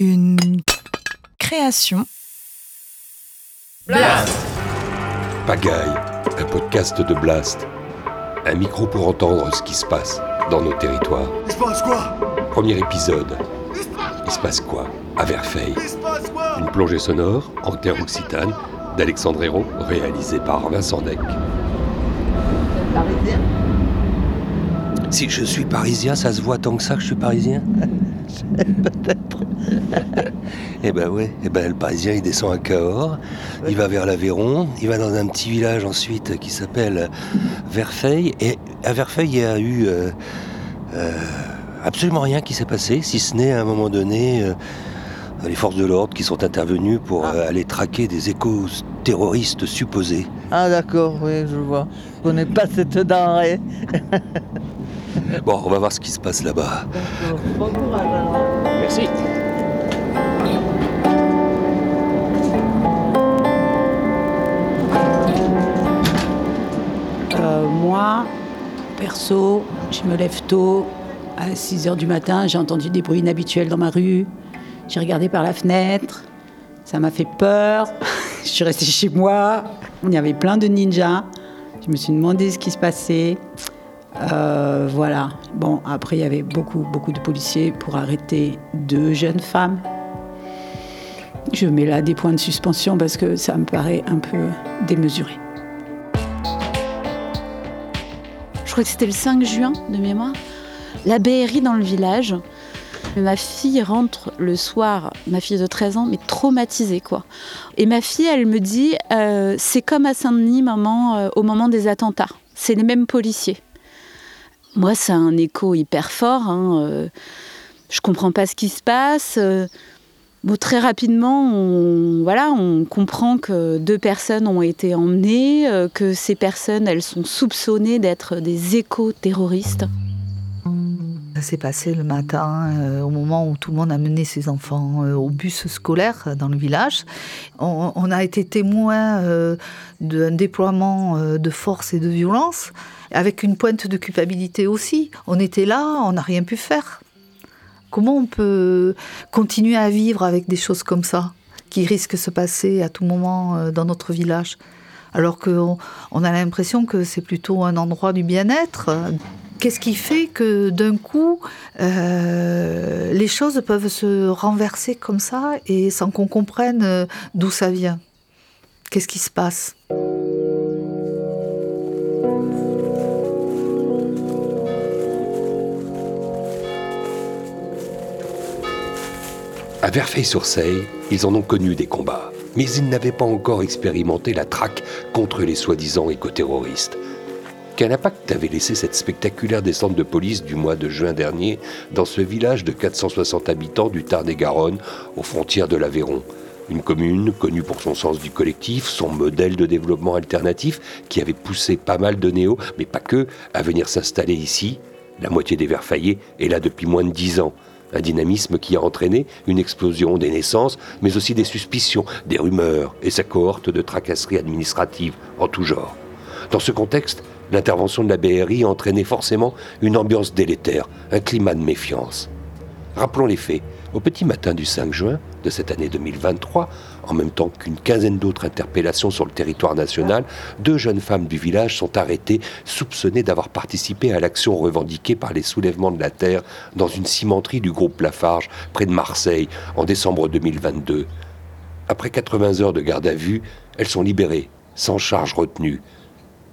Une création. Blast Pagaille, un podcast de Blast. Un micro pour entendre ce qui se passe dans nos territoires. Il se passe quoi? Premier épisode. Il se passe quoi? À Verfeil. Il se passe quoi? Une plongée sonore en terre occitane d'Alexandre Hérault, réalisée par Vincent Deck. Parisien? Si je suis parisien, ça se voit tant que ça que je suis parisien? Peut-être. Eh ben ouais, eh ben le parisien il descend à Cahors, il va vers l'Aveyron, il va dans un petit village ensuite qui s'appelle Verfeil, et à Verfeil il y a eu euh, euh, absolument rien qui s'est passé, si ce n'est à un moment donné euh, les forces de l'ordre qui sont intervenues pour euh, aller traquer des échos terroristes supposés. Ah d'accord, oui, je vois. Je connais pas cette denrée. Bon, on va voir ce qui se passe là-bas. Bon courage alors. Merci. Moi, perso, je me lève tôt. À 6 h du matin, j'ai entendu des bruits inhabituels dans ma rue. J'ai regardé par la fenêtre. Ça m'a fait peur. je suis restée chez moi. Il y avait plein de ninjas. Je me suis demandé ce qui se passait. Euh, voilà. Bon, après, il y avait beaucoup, beaucoup de policiers pour arrêter deux jeunes femmes. Je mets là des points de suspension parce que ça me paraît un peu démesuré. Crois que c'était le 5 juin de mémoire, la BRI dans le village. Ma fille rentre le soir, ma fille de 13 ans, mais traumatisée quoi. Et ma fille, elle me dit, euh, c'est comme à Saint-Denis maman, euh, au moment des attentats. C'est les mêmes policiers. Moi, c'est un écho hyper fort. Hein, euh, je comprends pas ce qui se passe. Très rapidement, on, voilà, on comprend que deux personnes ont été emmenées, euh, que ces personnes, elles sont soupçonnées d'être des éco-terroristes. Ça s'est passé le matin, euh, au moment où tout le monde a mené ses enfants euh, au bus scolaire dans le village. On, a été témoin d'un déploiement de force et de violence, avec une pointe de culpabilité aussi. On était là, on n'a rien pu faire. Comment on peut continuer à vivre avec des choses comme ça, qui risquent de se passer à tout moment euh, dans notre village alors qu'on on a l'impression que c'est plutôt un endroit du bien-être. Qu'est-ce qui fait que d'un coup, euh, les choses peuvent se renverser comme ça et sans qu'on comprenne euh, d'où ça vient? Qu'est-ce qui se passe? À Verfeil-sur-Seille, ils en ont connu des combats, mais ils n'avaient pas encore expérimenté la traque contre les soi-disant écoterroristes. Quel impact avait laissé cette spectaculaire descente de police du mois de juin dernier dans ce village de 460 habitants du Tarn-et-Garonne, aux frontières de l'Aveyron Une commune connue pour son sens du collectif, son modèle de développement alternatif, qui avait poussé pas mal de néos, mais pas que, à venir s'installer ici. La moitié des Verfaillais est là depuis moins de dix ans. Un dynamisme qui a entraîné une explosion des naissances, mais aussi des suspicions, des rumeurs et sa cohorte de tracasseries administratives en tout genre. Dans ce contexte, l'intervention de la BRI a entraîné forcément une ambiance délétère, un climat de méfiance. Rappelons les faits. Au petit matin du 5 juin de cette année 2023, en même temps qu'une quinzaine d'autres interpellations sur le territoire national, deux jeunes femmes du village sont arrêtées, soupçonnées d'avoir participé à l'action revendiquée par les soulèvements de la terre dans une cimenterie du groupe Lafarge, près de Marseille, en décembre 2022. Après 80 heures de garde à vue, elles sont libérées, sans charge retenue.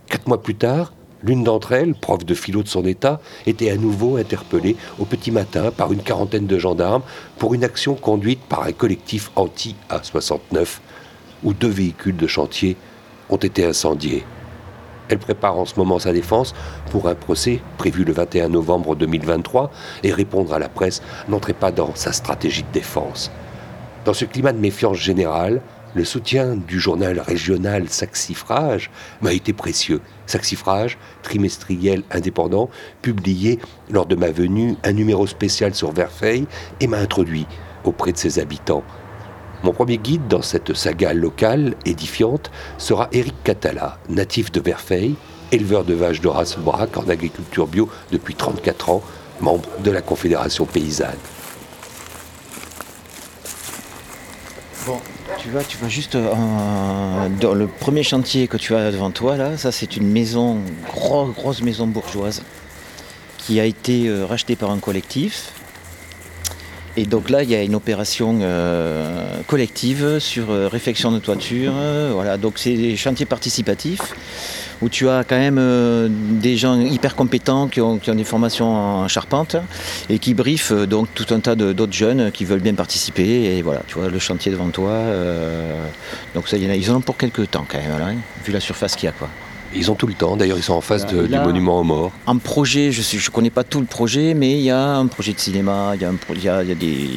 Quatre mois plus tard, l'une d'entre elles, prof de philo de son état, était à nouveau interpellée au petit matin par une quarantaine de gendarmes pour une action conduite par un collectif anti-A69, où deux véhicules de chantier ont été incendiés. Elle prépare en ce moment sa défense pour un procès prévu le 21 novembre 2023 et répondre à la presse n'entrait pas dans sa stratégie de défense. Dans ce climat de méfiance générale, le soutien du journal régional Saxifrage m'a été précieux. Saxifrage, trimestriel indépendant, publié lors de ma venue un numéro spécial sur Verfeil et m'a introduit auprès de ses habitants. Mon premier guide dans cette saga locale édifiante sera Éric Catala, natif de Verfeil, éleveur de vaches de race braque en agriculture bio depuis 34 ans, membre de la Confédération paysanne. Tu vois, tu vois juste euh, dans le premier chantier que tu as devant toi là, ça c'est une maison, grosse, grosse maison bourgeoise, qui a été euh, rachetée par un collectif. Et donc là, il y a une opération euh, collective sur euh, réfection de toiture. euh, voilà, donc c'est des chantiers participatifs où tu as quand même euh, des gens hyper compétents qui ont, des formations en charpente et qui briefent donc tout un tas d'autres jeunes qui veulent bien participer. Et voilà, tu vois le chantier devant toi. donc ça, y en a, ils en ont pour quelques temps quand même, hein, vu la surface qu'il y a quoi. Ils ont tout le temps. D'ailleurs, ils sont en face de- Là- du monument aux morts. En projet, je ne je connais pas tout le projet, mais il y a un projet de cinéma, il y a, un pro- il y a- il y a des,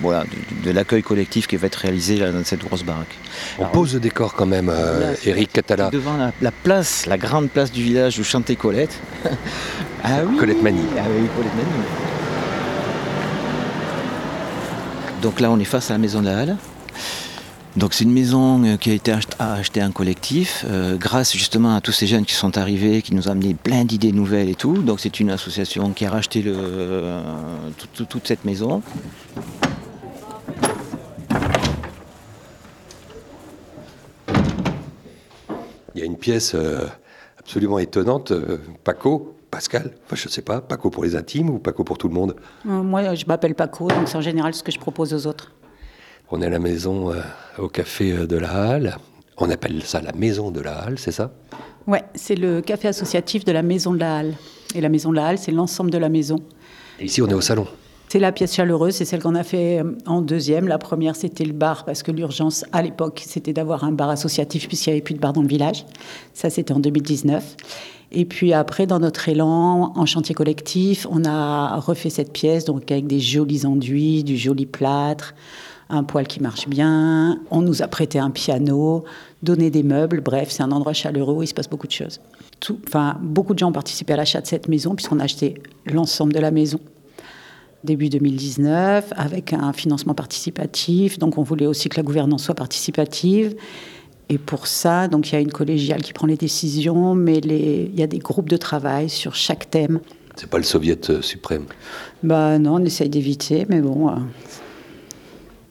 voilà, de, de l'accueil collectif qui va être réalisé là, dans cette grosse baraque. On Alors, pose le décor quand même, euh, Là, Eric Catala. Devant la, la place, la grande place du village où chantait Colette. ah oui Colette Mani. Ah oui, Colette Mani. Donc là, on est face à la maison de la Halle. Donc c'est une maison euh, qui a été ach- a acheté un collectif euh, grâce justement à tous ces jeunes qui sont arrivés, qui nous ont amené plein d'idées nouvelles et tout. Donc c'est une association qui a racheté le, euh, tout- tout- toute cette maison. Il y a une pièce euh, absolument étonnante. Paco, Pascal, enfin je sais pas, Paco pour les intimes ou Paco pour tout le monde? Euh, Moi, je m'appelle Paco, donc c'est en général ce que je propose aux autres. On est à la maison euh, au café euh, de la Halle. On appelle ça la maison de la Halle, c'est ça? Ouais, c'est le café associatif de la Maison de la Halle. Et la Maison de la Halle, c'est l'ensemble de la maison. Et ici, on est au salon. C'est la pièce chaleureuse, c'est celle qu'on a fait euh, en deuxième. La première, c'était le bar, parce que l'urgence, à l'époque, c'était d'avoir un bar associatif, puisqu'il n'y avait plus de bar dans le village. Ça, c'était en 2019. Et puis après, dans notre élan, en chantier collectif, on a refait cette pièce, donc avec des jolis enduits, du joli plâtre, un poêle qui marche bien. On nous a prêté un piano, donné des meubles. Bref, c'est un endroit chaleureux où il se passe beaucoup de choses. Tout, enfin, beaucoup de gens ont participé à l'achat de cette maison, puisqu'on a acheté l'ensemble de la maison début 2019 avec un financement participatif. Donc on voulait aussi que la gouvernance soit participative. Et pour ça, donc il y a une collégiale qui prend les décisions, mais les- il y a des groupes de travail sur chaque thème. C'est pas le soviet euh, suprême. Bah non, on essaye d'éviter, mais bon. euh,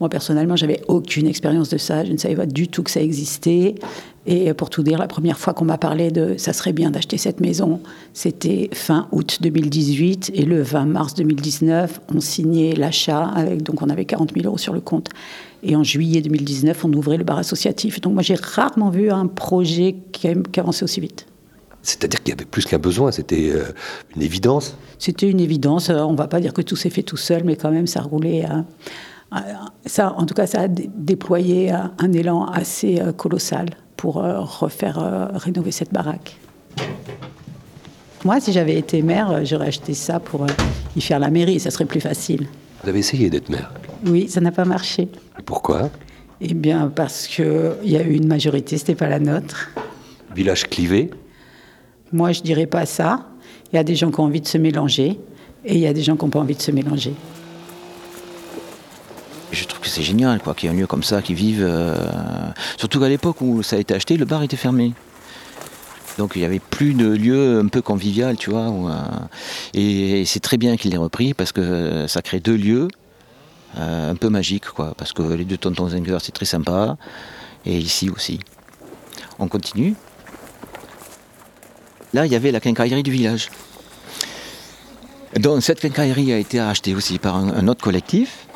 Moi personnellement, j'avais aucune expérience de ça. Je ne savais pas du tout que ça existait. Et pour tout dire, la première fois qu'on m'a parlé de ça serait bien d'acheter cette maison, c'était fin août 2018 et le 20 mars 2019, on signait l'achat avec donc on avait 40 000 euros sur le compte. Et en juillet 2019, on ouvrait le bar associatif. Donc moi, j'ai rarement vu un projet qui, avançait aussi vite. C'est-à-dire qu'il y avait plus qu'un besoin, c'était euh, une évidence? C'était une évidence. Euh, On ne va pas dire que tout s'est fait tout seul, mais quand même, ça roulait. euh, ça, en tout cas, ça a dé- déployé euh, un élan assez euh, colossal pour euh, refaire euh, rénover cette baraque. Moi, si j'avais été maire, euh, j'aurais acheté ça pour euh, y faire la mairie. Ça serait plus facile. Vous avez essayé d'être maire? Oui, ça n'a pas marché. Pourquoi? Eh bien, parce qu'il y a eu une majorité, c'était pas la nôtre. Village clivé? Moi, je dirais pas ça. Il y a des gens qui ont envie de se mélanger et il y a des gens qui n'ont pas envie de se mélanger. Je trouve que c'est génial quoi, qu'il y ait un lieu comme ça qui vive. euh, Surtout qu'à l'époque où ça a été acheté, le bar était fermé. Donc il n'y avait plus de lieu un peu convivial, tu vois. euh, Et, c'est très bien qu'il l'ait repris parce que ça crée deux lieux euh, un peu magiques, quoi. Parce que les deux tontons Zenger, c'est très sympa. Et ici aussi. On continue. Là, il y avait la quincaillerie du village. Donc cette quincaillerie a été rachetée aussi par un autre collectif.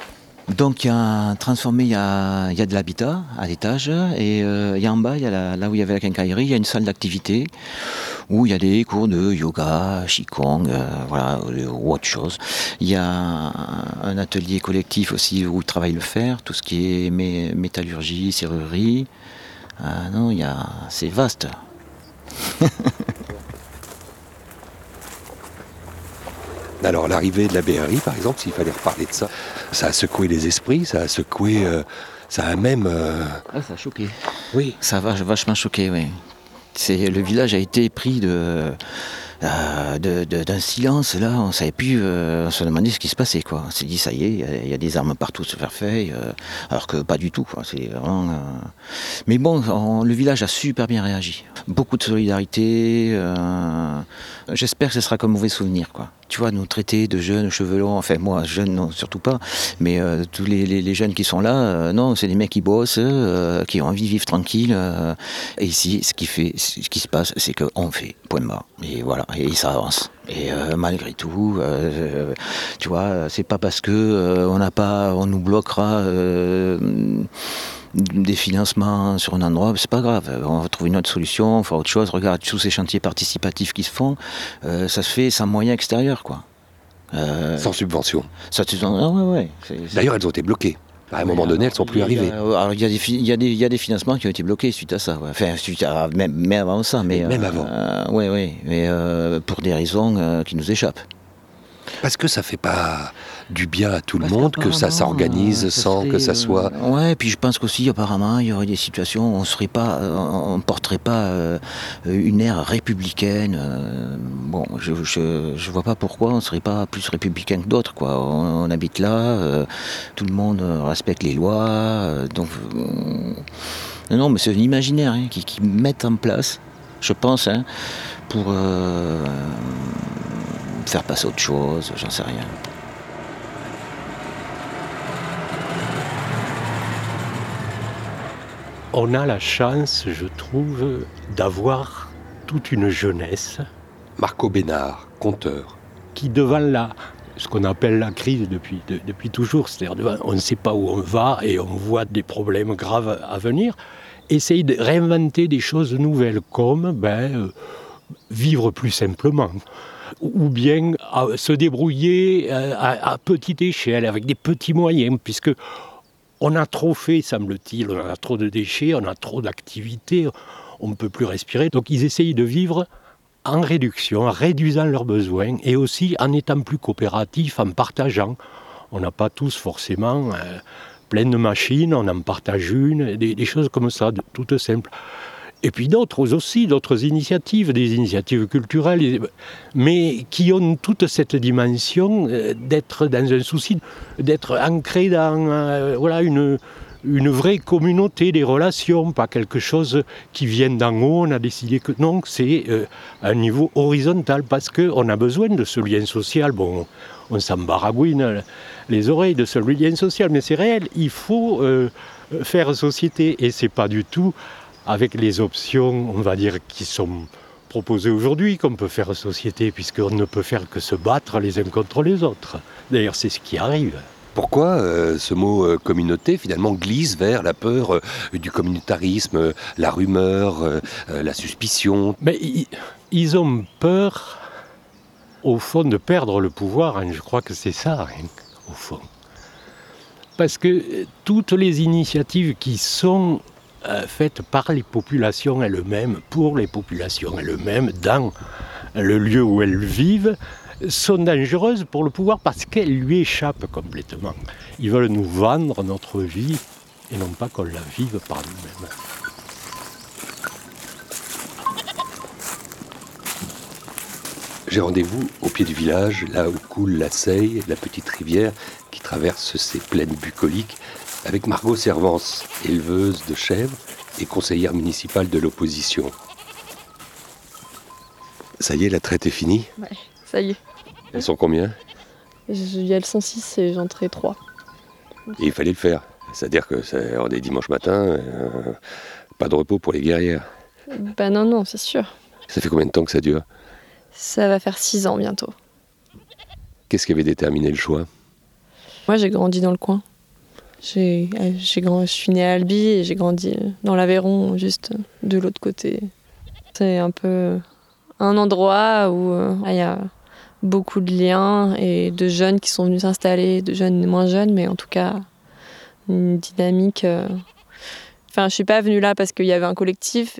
Donc il y a transformé, il y a, y a de l'habitat à l'étage et euh, il y a en bas, il y a la- là où il y avait la quincaillerie, il y a une salle d'activité où il y a des cours de yoga, qigong, euh, voilà, euh, ou autre chose. Il y a un atelier collectif aussi où ils travaillent le fer, tout ce qui est mé- métallurgie, serrurerie. Ah non, il y a, c'est vaste. Alors l'arrivée de la BRI, par exemple, s'il fallait reparler de ça, ça a secoué les esprits, ça a secoué, euh, ça a même... euh, Ah, ça a choqué. Oui. Ça va vachement choqué, oui. C'est, le village a été pris de, euh, de- de- d'un silence, là, on savait plus, euh, on se demandait ce qui se passait, quoi. On s'est dit, ça y est, il y a- y, a des armes partout se faire faire, euh, alors que pas du tout, quoi. C'est vraiment, Mais bon, on- le village a super bien réagi. Beaucoup de solidarité, j'espère que ce sera comme mauvais souvenir, quoi. Tu vois, nous traiter de jeunes chevelons, enfin moi, jeunes, non, surtout pas, mais euh, tous les, jeunes qui sont là, euh, non, c'est des mecs qui bossent, euh, qui ont envie de vivre tranquille. et ici, ce qui, fait, ce qui se passe, c'est qu'on fait, point de barre. Et voilà, et ça avance. Et malgré tout, tu vois, c'est pas parce que on n'a pas, on nous bloquera. Des financements sur un endroit, c'est pas grave, on va trouver une autre solution, on fera autre chose. Regarde, tous ces chantiers participatifs qui se font, euh, ça se fait sans moyens extérieurs, quoi. Euh, Sans subvention. ça, tu- ah ouais, ouais. D'ailleurs, elles ont été bloquées. À un moment donné, elles sont plus arrivées. alors, il y, y, y a des financements qui ont été bloqués suite à ça. ouais. Enfin, suite à, même, même avant ça. Mais, Même euh, avant. ouais, ouais. Mais pour des raisons qui nous échappent. Parce que ça fait pas du bien à tout le monde que ça s'organise euh, sans que ça euh, soit. Ouais, puis je pense qu'aussi, apparemment, il y aurait des situations où on serait pas, euh, on porterait pas euh, une ère républicaine. euh, bon, je, je, je vois pas pourquoi on serait pas plus républicain que d'autres, quoi. On, on habite là, euh, tout le monde euh, respecte les lois, euh, donc. euh, non, mais c'est un imaginaire hein, qui, qui mettent en place, je pense, hein, pour faire passer autre chose, j'en sais rien. On a la chance, je trouve, d'avoir toute une jeunesse Marco Bénard, conteur. qui, devant la, ce qu'on appelle la crise depuis, de- depuis toujours, c'est-à-dire devant- on ne sait pas où on va et on voit des problèmes graves à venir, essaye de réinventer des choses nouvelles comme ben, euh, vivre plus simplement ou bien se débrouiller euh, à, petite échelle avec des petits moyens puisque on a trop fait, semble-t-il, on a trop de déchets, on a trop d'activités, on ne peut plus respirer. Donc ils essayent de vivre en réduction, en réduisant leurs besoins et aussi en étant plus coopératifs, en partageant. On n'a pas tous forcément euh, plein de machines, on en partage une, des, des choses comme ça, toutes simples. Et puis d'autres aussi, d'autres initiatives, des initiatives culturelles, mais qui ont toute cette dimension euh, d'être dans un souci, d'être ancré dans euh, voilà, une, une vraie communauté des relations, pas quelque chose qui vient d'en haut. On a décidé que non, c'est euh, un niveau horizontal parce qu'on a besoin de ce lien social. Bon, on s'en baragouine les oreilles de ce lien social, mais c'est réel. Il faut faire société et c'est pas du tout avec les options, on va dire, qui sont proposées aujourd'hui qu'on peut faire société, puisqu'on ne peut faire que se battre les uns contre les autres. D'ailleurs, c'est ce qui arrive. Pourquoi euh, ce mot euh, communauté finalement glisse vers la peur euh, du communautarisme, la rumeur, la suspicion? Mais ils ont peur, au fond, de perdre le pouvoir. hein. Je crois que c'est ça, hein, au fond. Parce que toutes les initiatives qui sont euh, faites par les populations elles-mêmes, pour les populations elles-mêmes, dans le lieu où elles vivent, sont dangereuses pour le pouvoir parce qu'elles lui échappent complètement. Ils veulent nous vendre notre vie et non pas qu'on la vive par nous-mêmes. J'ai rendez-vous au pied du village, là où coule la Seille, la petite rivière qui traverse ces plaines bucoliques, avec Margot Servance, éleveuse de chèvres et conseillère municipale de l'opposition. Ça y est, la traite est finie Ouais, ça y est. Elles sont combien? Il y a le 106 et j'entrais 3. Et il fallait le faire. C'est-à-dire que c'est on est dimanche matin, euh, pas de repos pour les guerrières. Bah non, non, c'est sûr. Ça fait combien de temps que ça dure? Ça va faire 6 ans bientôt. Qu'est-ce qui avait déterminé le choix? Moi, j'ai grandi dans le coin. J'ai, euh, j'ai grand, je suis née à Albi et j'ai grandi dans l'Aveyron, juste de l'autre côté. C'est un peu un endroit où euh, il y a beaucoup de liens et de jeunes qui sont venus s'installer, de jeunes moins jeunes, mais en tout cas, une dynamique. euh. Enfin, je suis pas venue là parce qu'il y avait un collectif.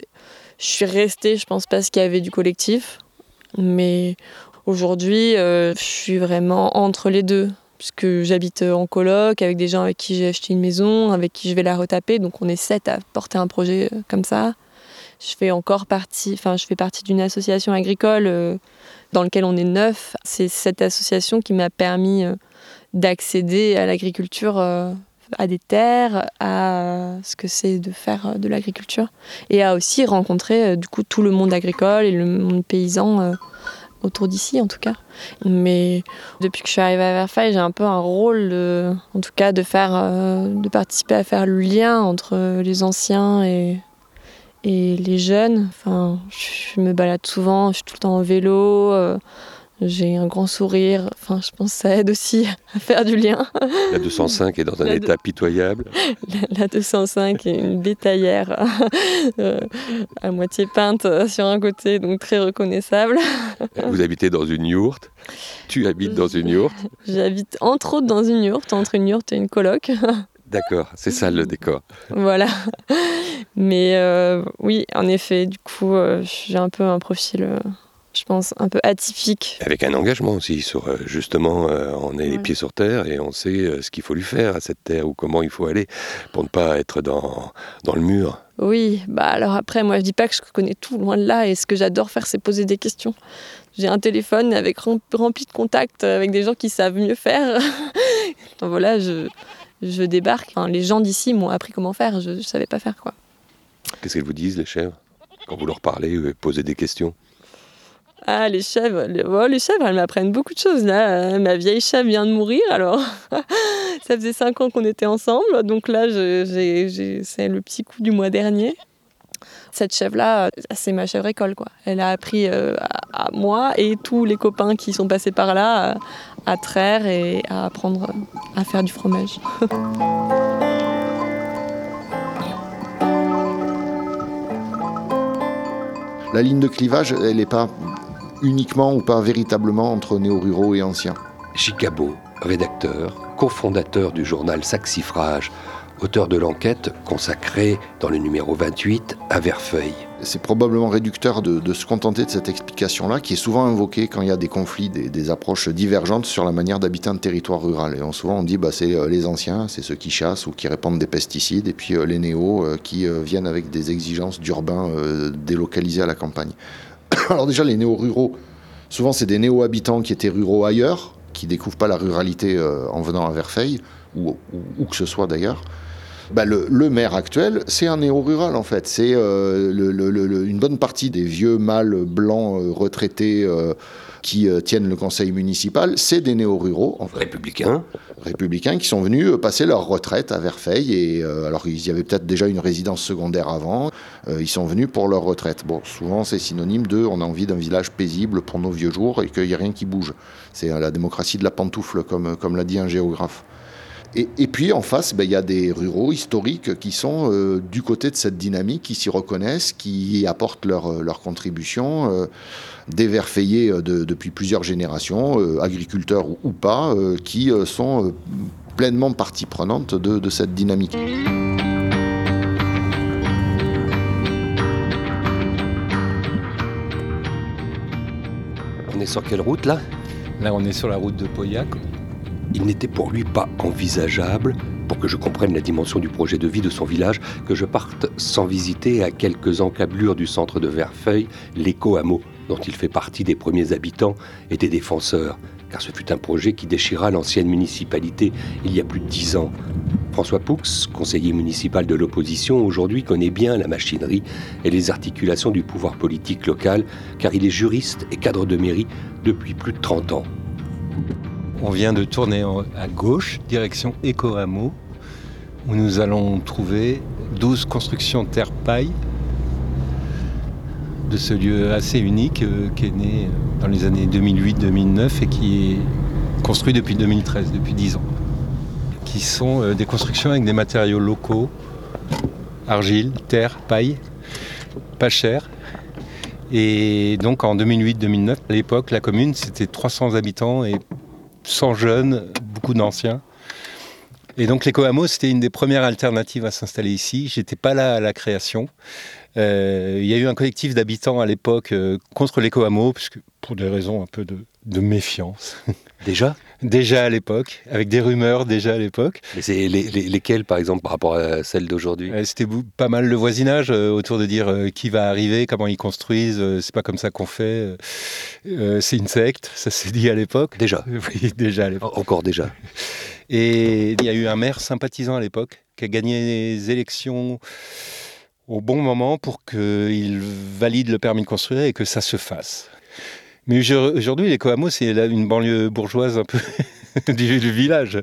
Je suis restée, je pense, parce qu'il y avait du collectif. Mais aujourd'hui, euh, je suis vraiment entre les deux puisque j'habite en coloc avec des gens avec qui j'ai acheté une maison, avec qui je vais la retaper. Donc on est sept à porter un projet euh, comme ça. Je fais encore partie, enfin je fais partie d'une association agricole euh, dans laquelle on est neuf. C'est cette association qui m'a permis euh, d'accéder à l'agriculture, euh, à des terres, à ce que c'est de faire euh, de l'agriculture et à aussi rencontrer euh, du coup tout le monde agricole et le monde paysan euh, autour d'ici en tout cas. Mais depuis que je suis arrivée à Versailles, j'ai un peu un rôle, de, en tout cas, de faire, euh, de participer à faire le lien entre les anciens et, et les jeunes. Enfin, je me balade souvent, je suis tout le temps en vélo. J'ai un grand sourire, enfin je pense que ça aide aussi à faire du lien. La 205 est dans un La état pitoyable. La, la 205 est une bétaillère euh, à moitié peinte sur un côté, donc très reconnaissable. Vous habitez dans une yourte. Tu habites dans une yourte. J'habite entre autres dans une yourte, entre une yourte et une coloc. D'accord, c'est ça le décor. voilà. Mais euh, oui, en effet, du coup, euh, j'ai un peu un profil, je pense, un peu atypique. Avec un engagement aussi sur euh, justement, euh, on est les Ouais. pieds sur terre et on sait euh, ce qu'il faut lui faire à cette terre ou comment il faut aller pour ne pas être dans, dans le mur. Oui, bah alors après, moi je dis pas que je connais tout loin de là et ce que j'adore faire c'est poser des questions. J'ai un téléphone avec rem- rempli de contacts avec des gens qui savent mieux faire. Donc voilà, je, je débarque. Enfin, les gens d'ici m'ont appris comment faire, je, je savais pas faire quoi. Qu'est-ce qu'elles vous disent, les chèvres? Quand vous leur parlez, posez des questions? Ah, les chèvres, les, oh, les chèvres, elles m'apprennent beaucoup de choses. Là, Euh, ma vieille chèvre vient de mourir, alors ça faisait cinq ans qu'on était ensemble, donc là, c'est le petit coup du mois dernier. Cette chèvre-là, euh, c'est ma chèvre école, quoi. Elle a appris euh, à, à moi et tous les copains qui sont passés par là euh, à traire et à apprendre à faire du fromage. La ligne de clivage, elle n'est pas uniquement ou pas véritablement entre néo-ruraux et anciens. Chicabo, rédacteur, cofondateur du journal Saxifrage, auteur de l'enquête consacrée dans le numéro 28 à Verfeuille. C'est probablement réducteur de, de se contenter de cette explication-là, qui est souvent invoquée quand il y a des conflits, des, des approches divergentes sur la manière d'habiter un territoire rural. Et on- souvent on dit bah, c'est euh, les anciens, c'est ceux qui chassent ou qui répandent des pesticides, et puis euh, les néos euh, qui viennent avec des exigences d'urbains délocalisés à la campagne. Alors déjà les néo-ruraux, souvent c'est des néo-habitants qui étaient ruraux ailleurs, qui découvrent pas la ruralité euh, en venant à Verfeil, ou, ou- que ce soit d'ailleurs. Bah, le, maire actuel, c'est un néo-rural en fait. C'est euh, une bonne partie des vieux mâles blancs euh, retraités qui euh, tiennent le conseil municipal, c'est des néo-ruraux, en fait, Républicain, républicains, qui sont venus euh, passer leur retraite à Verfeil. Et euh, alors, ils y avaient peut-être déjà une résidence secondaire avant. Ils sont venus pour leur retraite. Bon, souvent, c'est synonyme de on a envie d'un village paisible pour nos vieux jours et qu'il n'y a rien qui bouge. C'est la démocratie de la pantoufle, comme, comme l'a dit un géographe. Et, et puis en face, ben, il y a des ruraux historiques qui sont euh, du côté de cette dynamique, qui s'y reconnaissent, qui y apportent leur, euh, leur contribution, euh, des verfeillés de- depuis plusieurs générations, euh, agriculteurs ou, ou pas, euh, qui euh, sont euh, pleinement partie prenante de, de cette dynamique. on est sur quelle route là? Là, on est sur la route de Pauillac. Il n'était pour lui pas envisageable, pour que je comprenne la dimension du projet de vie de son village, que je parte sans visiter à quelques encablures du centre de Verfeuille l'éco-hameau, dont il fait partie des premiers habitants et des défenseurs, car ce fut un projet qui déchira l'ancienne municipalité il y a plus de dix ans. François Poux, conseiller municipal de l'opposition, aujourd'hui connaît bien la machinerie et les articulations du pouvoir politique local, car il est juriste et cadre de mairie depuis plus de 30 ans. On vient de tourner à gauche, direction Éco-Hameau, où nous allons trouver 12 constructions terre-paille de ce lieu assez unique euh, qui est né euh, dans les années 2008-2009 et qui est construit depuis 2013, depuis 10 ans. Qui sont euh, des constructions avec des matériaux locaux, argile, terre, paille, pas cher. Et donc en 2008-2009, à l'époque, la commune, c'était 300 habitants et 100 jeunes, beaucoup d'anciens. Et donc l'éco-hameau, c'était une des premières alternatives à s'installer ici. J'étais pas là à la création. Euh, il y a eu un collectif d'habitants à l'époque euh, contre l'éco-hameau, puisque pour des raisons un peu de méfiance. Déjà? Déjà à l'époque, avec des rumeurs déjà à l'époque. Mais c'est les, les- lesquels, par exemple, par rapport à celles d'aujourd'hui? Euh, C'était pas mal le voisinage euh, autour de dire euh, qui va arriver, comment ils construisent, c'est pas comme ça qu'on fait, c'est une secte, ça s'est dit à l'époque. Déjà Oui, déjà à l'époque. Encore déjà. Et il y a eu un maire sympathisant à l'époque qui a gagné les élections au bon moment pour qu'il valide le permis de construire et que ça se fasse. Mais aujourd'hui, les c'est une banlieue bourgeoise un peu du, village.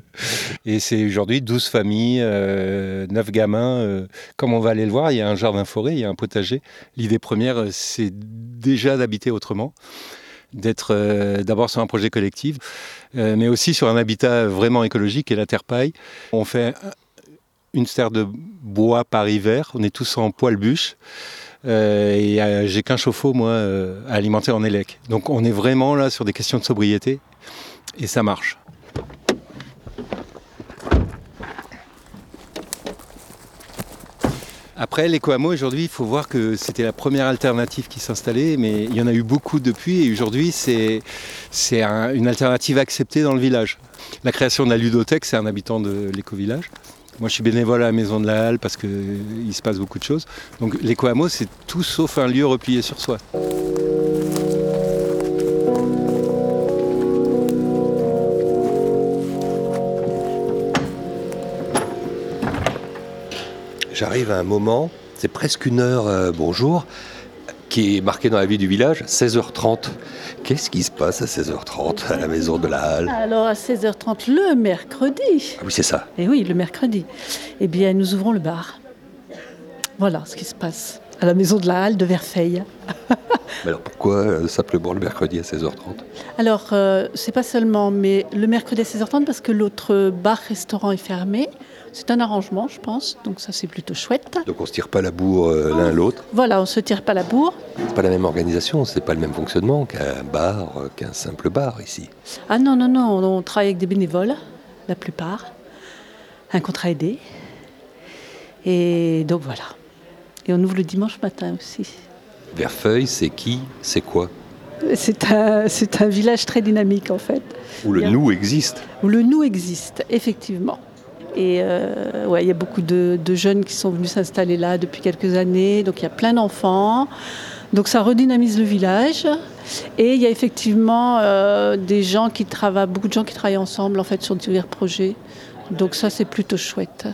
Et c'est aujourd'hui 12 familles, 9 gamins. comme on va aller le voir, il y a un jardin forêt, il y a un potager. L'idée première, c'est déjà d'habiter autrement d'être d'abord sur un projet collectif, mais aussi sur un habitat vraiment écologique et la terre paille. On fait une serre de bois par hiver. On est tous en poêle bûche. Euh, et euh, j'ai qu'un chauffe-eau, moi, euh, à alimenter en élec. Donc on est vraiment là sur des questions de sobriété. Et ça marche. Après, l'éco-hameau, aujourd'hui, il faut voir que c'était la première alternative qui s'installait, mais il y en a eu beaucoup depuis, et aujourd'hui, c'est une alternative acceptée dans le village. La création de la ludothèque, c'est un habitant de l'éco-village. Moi, je suis bénévole à la Maison de la Halle parce qu'il se passe beaucoup de choses. Donc, l'éco-hameau, c'est tout sauf un lieu replié sur soi. J'arrive à un moment, c'est presque une heure, euh, bonjour, qui est marqué dans la vie du village, 16h30. Qu'est-ce qui se passe à 16h30 à la maison de la Halle? Alors à 16h30 le mercredi. Ah oui, c'est ça. Et oui, le mercredi. Eh bien, nous ouvrons le bar. Voilà ce qui se passe à la maison de la Halle de Verfeil. mais alors pourquoi euh, simplement le mercredi à 16h30 Alors, euh, c'est pas seulement, mais le mercredi à 16h30 parce que l'autre bar-restaurant est fermé. C'est un arrangement, je pense, donc ça c'est plutôt chouette. Donc on se tire pas la bourre euh, l'un l'autre? Voilà, on se tire pas la bourre. C'est pas la même organisation, c'est pas le même fonctionnement qu'un bar, euh, qu'un simple bar ici. Ah non, non, non, on travaille avec des bénévoles, la plupart, un contrat aidé. Et donc voilà. Et on ouvre le dimanche matin aussi. Verfeuille, c'est qui? C'est quoi? C'est un, c'est un village très dynamique en fait. Où le nous existe. Où le nous existe, effectivement. Et euh, ouais, il y a beaucoup de, jeunes qui sont venus s'installer là depuis quelques années. Donc il y a plein d'enfants. Donc ça redynamise le village. Et il y a effectivement euh, des gens qui travaillent, beaucoup de gens qui travaillent ensemble en fait sur divers projets. Donc ça c'est plutôt chouette.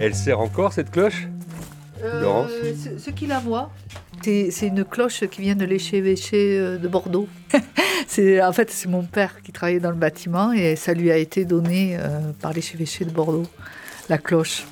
Elle sert encore cette cloche euh, Laurence Ceux qui la voient c'est une cloche qui vient de l'échevêché euh, de Bordeaux. en fait, c'est mon père qui travaillait dans le bâtiment et ça lui a été donné euh, par l'échevêché de Bordeaux, la cloche.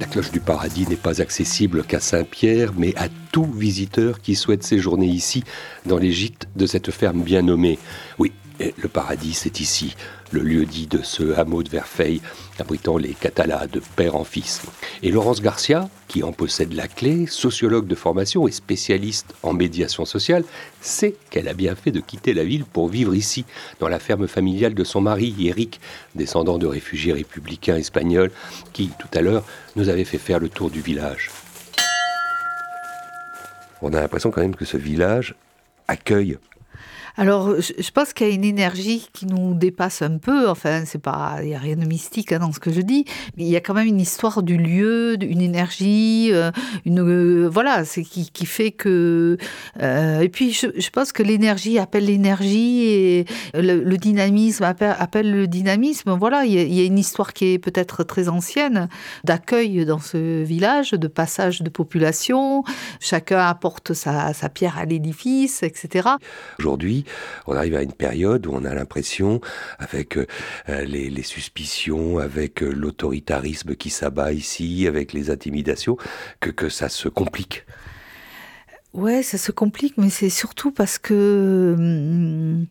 La cloche du paradis n'est pas accessible qu'à Saint-Pierre, mais à tout visiteur qui souhaite séjourner ici, dans les gîtes de cette ferme bien nommée. Oui, le paradis, c'est ici, le lieu dit de ce hameau de Verfeil, abritant les catalas de père en fils. Et Laurence Garcia, qui en possède la clé, sociologue de formation et spécialiste en médiation sociale, sait qu'elle a bien fait de quitter la ville pour vivre ici, dans la ferme familiale de son mari, Eric, descendant de réfugiés républicains espagnols, qui, tout à l'heure, nous avait fait faire le tour du village. On a l'impression quand même que ce village accueille alors, je pense qu'il y a une énergie qui nous dépasse un peu. Enfin, c'est pas, il y a rien de mystique hein, dans ce que je dis. Mais il y a quand même une histoire du lieu, une énergie, euh, une euh, voilà, c'est qui, fait que. Euh, et puis, je, pense que l'énergie appelle l'énergie et le, dynamisme appelle, le dynamisme. Voilà, il y, a, il y a une histoire qui est peut-être très ancienne d'accueil dans ce village, de passage de population. Chacun apporte sa, sa pierre à l'édifice, etc. Aujourd'hui on arrive à une période où on a l'impression, avec euh, les, suspicions, avec euh, l'autoritarisme qui s'abat ici, avec les intimidations, que, que ça se complique. Ouais, ça se complique, mais c'est surtout parce que hum,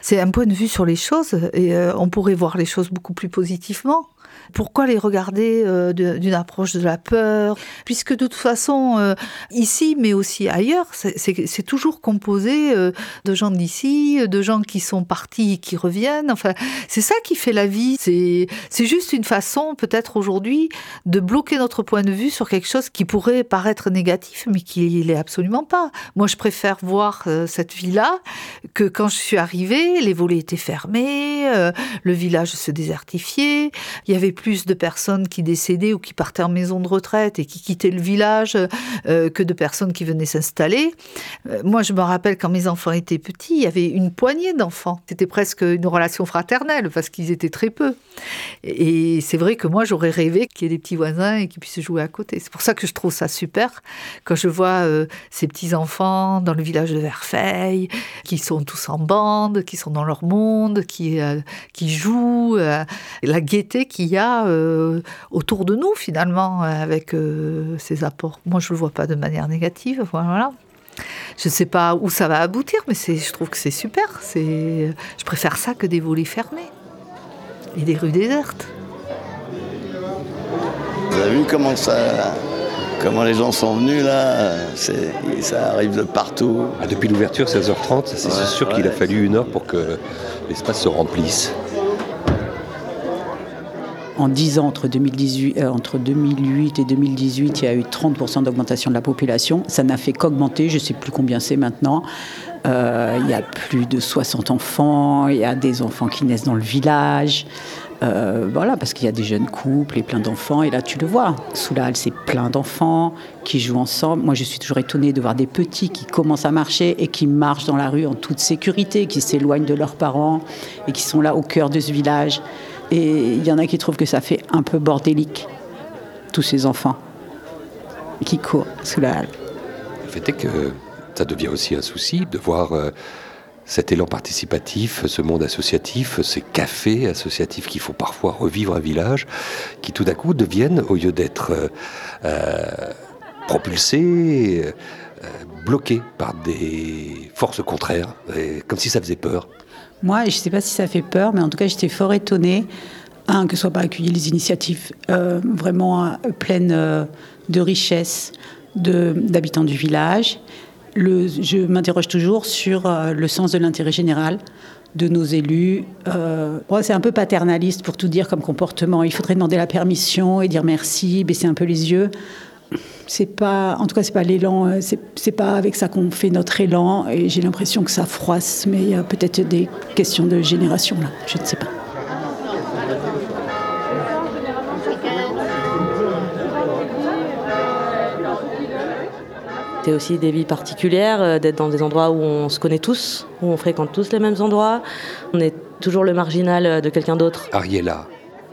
c'est un point de vue sur les choses et euh, on pourrait voir les choses beaucoup plus positivement. Pourquoi les regarder euh, d'une approche de la peur? Puisque de toute façon, euh, ici, mais aussi ailleurs, c'est toujours composé euh, de gens d'ici, de gens qui sont partis et qui reviennent. Enfin, c'est ça qui fait la vie. C'est juste une façon, peut-être aujourd'hui, de bloquer notre point de vue sur quelque chose qui pourrait paraître négatif, mais qui l'est absolument pas. Moi, je préfère voir cette vie-là que quand je suis arrivée, les volets étaient fermés, le village se désertifiait, il y avait plus de personnes qui décédaient ou qui partaient en maison de retraite et qui quittaient le village euh, que de personnes qui venaient s'installer. Euh, moi, je me rappelle quand mes enfants étaient petits, il y avait une poignée d'enfants. C'était presque une relation fraternelle parce qu'ils étaient très peu. Et c'est vrai que moi, j'aurais rêvé qu'il y ait des petits voisins et qu'ils puissent jouer à côté. C'est pour ça que je trouve ça super quand je vois euh, ces petits-enfants dans le village de Verfeil, qui sont tous en bande, qui sont dans leur monde, qui, jouent, la gaieté qu'il y a autour de nous finalement avec ces apports. Moi, je ne le vois pas de manière négative. Voilà. Je ne sais pas où ça va aboutir, mais je trouve que c'est super. Je préfère ça que des volets fermés et des rues désertes. Vous avez vu comment ça, comment les gens sont venus là? Ça arrive de partout. Ah, depuis l'ouverture, 16h30, c'est sûr qu'il a fallu une heure pour que l'espace se remplisse. En 10 ans, entre, 2018, euh, 2008 et 2018, il y a eu 30% d'augmentation de la population. Ça n'a fait qu'augmenter, je ne sais plus combien c'est maintenant. Euh, il y a plus de 60 enfants, il y a des enfants qui naissent dans le village. Euh, voilà, parce qu'il y a des jeunes couples et plein d'enfants. Et là, tu le vois, sous la halle, c'est plein d'enfants qui jouent ensemble. Moi, je suis toujours étonnée de voir des petits qui commencent à marcher et qui marchent dans la rue en toute sécurité, qui s'éloignent de leurs parents et qui sont là au cœur de ce village. Et il y en a qui trouvent que ça fait un peu bordélique, tous ces enfants qui courent sous la halle. Le fait est que ça devient aussi un souci de voir euh, cet élan participatif, ce monde associatif, ces cafés associatifs qu'il faut parfois revivre un village, qui tout d'un coup deviennent, au lieu d'être euh, euh, propulsés, bloqués par des forces contraires, comme si ça faisait peur. Moi, je ne sais pas si ça fait peur, mais en tout cas, j'étais fort étonnée, un, que ne soient pas accueillies les initiatives vraiment pleines de richesse d'habitants du village, je m'interroge toujours sur euh, le sens de l'intérêt général de nos élus. Euh, c'est un peu paternaliste pour tout dire comme comportement. Il faudrait demander la permission et dire merci, baisser un peu les yeux. C'est pas, en tout cas, c'est pas l'élan. Euh, c'est pas avec ça qu'on fait notre élan. Et j'ai l'impression que ça froisse. Mais il y a peut-être des questions de génération là. Je ne sais pas. C'est aussi des vies particulières, euh, d'être dans des endroits où on se connaît tous, où on fréquente tous les mêmes endroits. On est toujours le marginal euh, de quelqu'un d'autre. Ariella,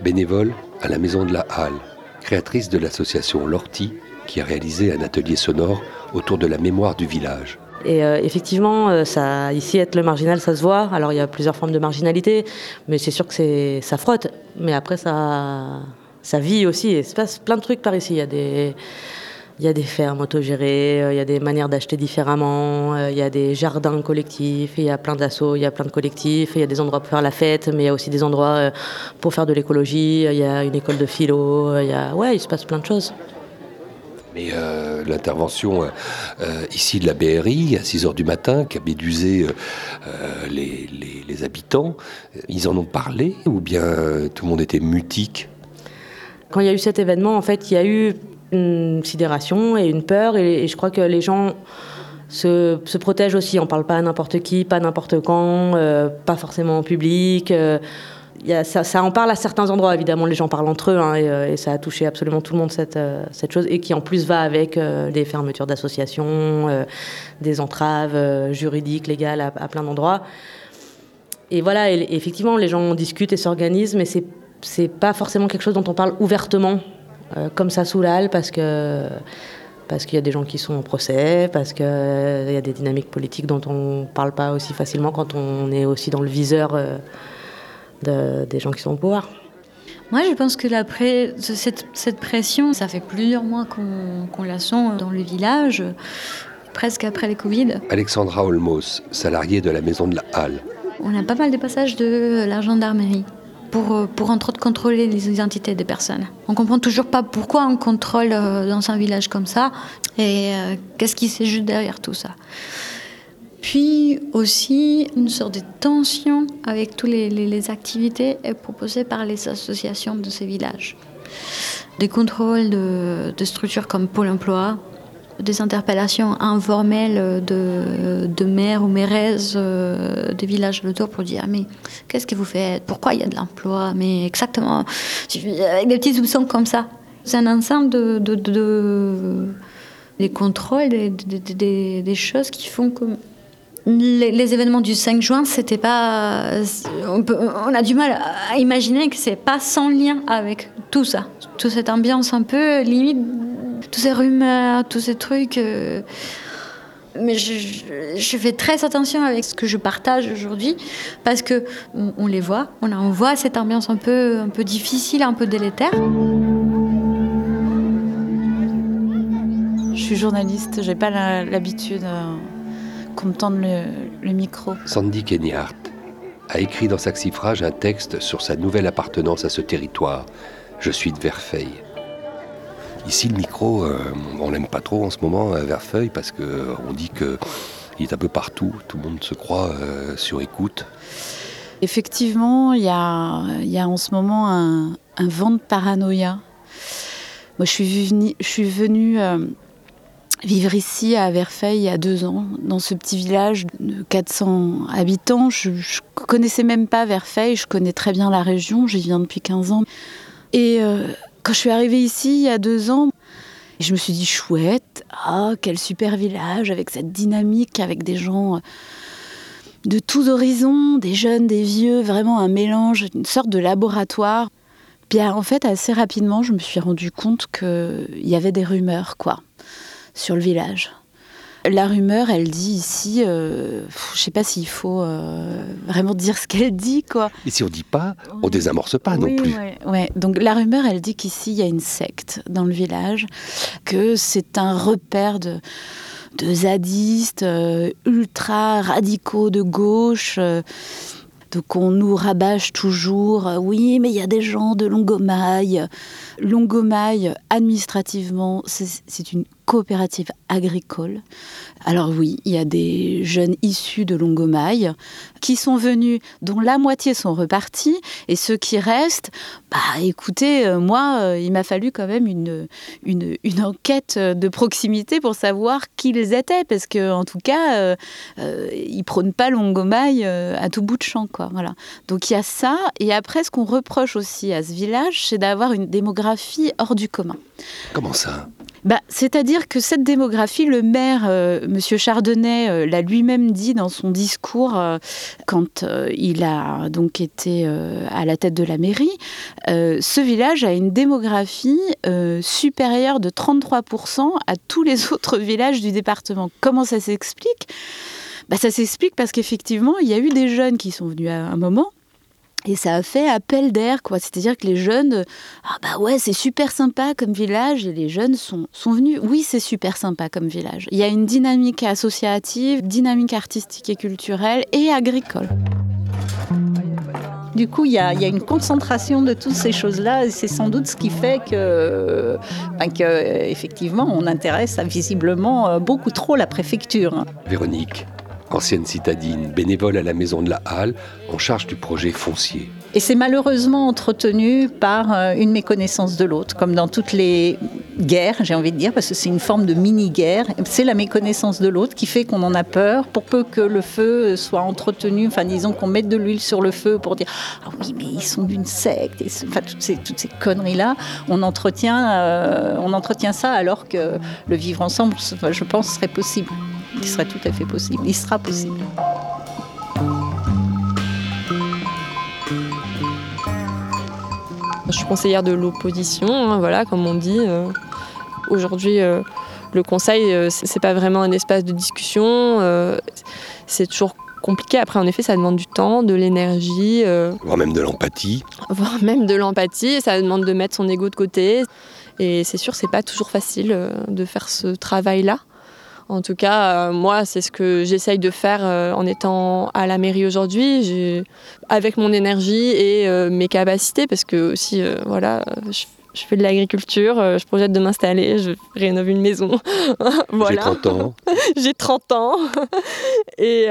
bénévole à la Maison de la Halle, créatrice de l'association Lorty, qui a réalisé un atelier sonore autour de la mémoire du village. Et euh, effectivement, ça, ici, être le marginal, ça se voit. Alors, il y a plusieurs formes de marginalité, mais c'est sûr que ça frotte. Mais après, ça, ça vit aussi. Il se passe plein de trucs par ici. Il y a des, il y a des fermes autogérées, euh, il y a des manières d'acheter différemment, euh, il y a des jardins collectifs, il y a plein d'assauts, il y a plein de collectifs, il y a des endroits pour faire la fête, mais il y a aussi des endroits euh, pour faire de l'écologie, il y a une école de philo, ouais, il se passe plein de choses. Mais l'intervention ici de la BRI à 6 h du matin qui a médusé les, habitants, ils en ont parlé ou bien tout le monde était mutique? Quand il y a eu cet événement, en fait, il y a eu une sidération et une peur. Et, je crois que les gens se, protègent aussi. On ne parle pas à n'importe qui, pas n'importe quand, euh, pas forcément en public. Euh, ça, en parle à certains endroits, évidemment, les gens parlent entre eux, hein, euh, et, ça a touché absolument tout le monde, cette, cette chose, et qui en plus va avec des fermetures d'associations, des entraves juridiques, légales à, plein d'endroits. Et voilà, effectivement, les gens discutent et s'organisent, mais c'est, c'est pas forcément quelque chose dont on parle ouvertement euh, comme ça sous la halle parce que parce qu'il y a des gens qui sont en procès, parce qu'il y a des dynamiques politiques dont on ne parle pas aussi facilement quand on est aussi dans le viseur euh, de, des gens qui sont au pouvoir. Moi, je pense que cette, cette, pression, ça fait plusieurs mois qu'on la sent dans le village, presque après les Covid. Alexandra Olmos, salariée de la maison de la Halle. On a pas mal de passages de la gendarmerie pour, euh, pour entre autres contrôler les identités des personnes. On comprend toujours pas pourquoi on contrôle euh, dans un village comme ça et euh, qu'est-ce qui se joue derrière tout ça. Puis aussi une sorte de tension avec toutes les, activités proposées par les associations de ces villages. Des contrôles de, structures comme Pôle emploi, des interpellations informelles de, maires ou mairaises euh, des villages autour pour dire mais qu'est-ce que vous faites? Pourquoi il y a de l'emploi? Mais exactement, avec des petits soupçons comme ça. C'est un ensemble de, de, de des contrôles, des, choses qui font que les, événements du 5 juin, c'était pas. On, a du mal à imaginer que c'est pas sans lien avec tout ça, toute cette ambiance un peu limite, tous ces rumeurs, tous ces trucs. Euh, mais je, fais très attention avec ce que je partage aujourd'hui parce que on, les voit, on, voit cette ambiance un peu, un peu difficile, un peu délétère. Je suis journaliste, j'ai pas l'habitude. Euh, qu'on me tende le, micro. Sandy Kenyart a écrit dans Saxifrage un texte sur sa nouvelle appartenance à ce territoire. Je suis de Verfeil. Ici, le micro, euh, on l'aime pas trop en ce moment à Verfeil parce qu'on dit qu'il est un peu partout. Tout le monde se croit euh, sur écoute. Effectivement, il y a, y a, en ce moment un, vent de paranoïa. Moi, je suis venue, je suis venue euh, vivre ici à Verfeil il y a deux ans, dans ce petit village de 400 habitants. Je ne connaissais même pas Verfeil, je connais très bien la région, j'y viens depuis 15 ans. Et euh, quand je suis arrivée ici il y a deux ans, je me suis dit chouette, ah quel super village avec cette dynamique, avec des gens euh, de tous horizons, des jeunes, des vieux, vraiment un mélange, une sorte de laboratoire. Puis en fait, assez rapidement, je me suis rendu compte qu'il y avait des rumeurs, quoi sur le village. La rumeur, elle dit ici, euh, je sais pas s'il faut euh, vraiment dire ce qu'elle dit, quoi. Et si on dit pas, on désamorce pas non plus. Ouais, Donc la rumeur, elle dit qu'ici il y a une secte dans le village, que c'est un repère de de zadistes euh, ultra radicaux de gauche. Donc on nous rabâche toujours, oui, mais il y a des gens de Longomaille. Longomaille, administrativement, c'est une coopérative agricole. Alors oui, il y a des jeunes issus de Longomaille qui sont venus, dont la moitié sont repartis, et ceux qui restent, bah écoutez, euh, moi, euh, il m'a fallu quand même une, une, enquête de proximité pour savoir qui ils étaient, parce que en tout cas, euh, euh ils prônent pas Longomaille à tout bout de champ, quoi. Voilà. Donc il y a ça, et après, ce qu'on reproche aussi à ce village, c'est d'avoir une démographie hors du commun. Comment ça? Bah, C'est-à-dire que cette démographie, le maire, euh, Monsieur Chardonnay, euh, l'a lui-même dit dans son discours euh, quand il a donc été à la tête de la mairie. ce village a une démographie supérieure de 33% à tous les autres villages du département. Comment ça s'explique? Bah, Ça s'explique parce qu'effectivement, il y a eu des jeunes qui sont venus à un moment et ça a fait appel d'air, quoi. C'est-à-dire que les jeunes, ah bah ouais, c'est super sympa comme village, et les jeunes sont, sont venus. Oui, c'est super sympa comme village. Il y a une dynamique associative, dynamique artistique et culturelle et agricole. Du coup, il y, a, une concentration de toutes ces choses-là, et c'est sans doute ce qui fait que, ben que, effectivement, on intéresse visiblement euh, beaucoup trop la préfecture. Véronique, ancienne citadine, bénévole à la Maison de la Halle, en charge du projet foncier. Et c'est malheureusement entretenu par euh, une méconnaissance de l'autre, comme dans toutes les guerres, j'ai envie de dire, parce que c'est une forme de mini-guerre. C'est la méconnaissance de l'autre qui fait qu'on en a peur, pour peu que le feu soit entretenu, enfin disons qu'on mette de l'huile sur le feu pour dire Ah oui, mais ils sont d'une secte, enfin toutes ces, toutes ces conneries-là, on, entretient, euh, on entretient ça alors que le vivre ensemble, je pense, serait possible. Il serait tout à fait possible. Il sera possible. Je suis conseillère de l'opposition, hein, voilà, comme on dit. Euh. Aujourd'hui, euh, le conseil, euh, c'est pas vraiment un espace de discussion. c'est toujours compliqué. Après, en effet, ça demande du temps, de l'énergie. Voire même de l'empathie. Voire même de l'empathie. Ça demande de mettre son ego de côté. Et c'est sûr, c'est pas toujours facile de faire ce travail-là. En tout cas, euh, moi, c'est ce que j'essaye de faire euh, en étant à la mairie aujourd'hui, avec mon énergie et euh, mes capacités, parce que aussi, voilà, je, fais de l'agriculture, je projette de m'installer, je rénove une maison. voilà. J'ai 30 ans. J'ai 30 ans. et,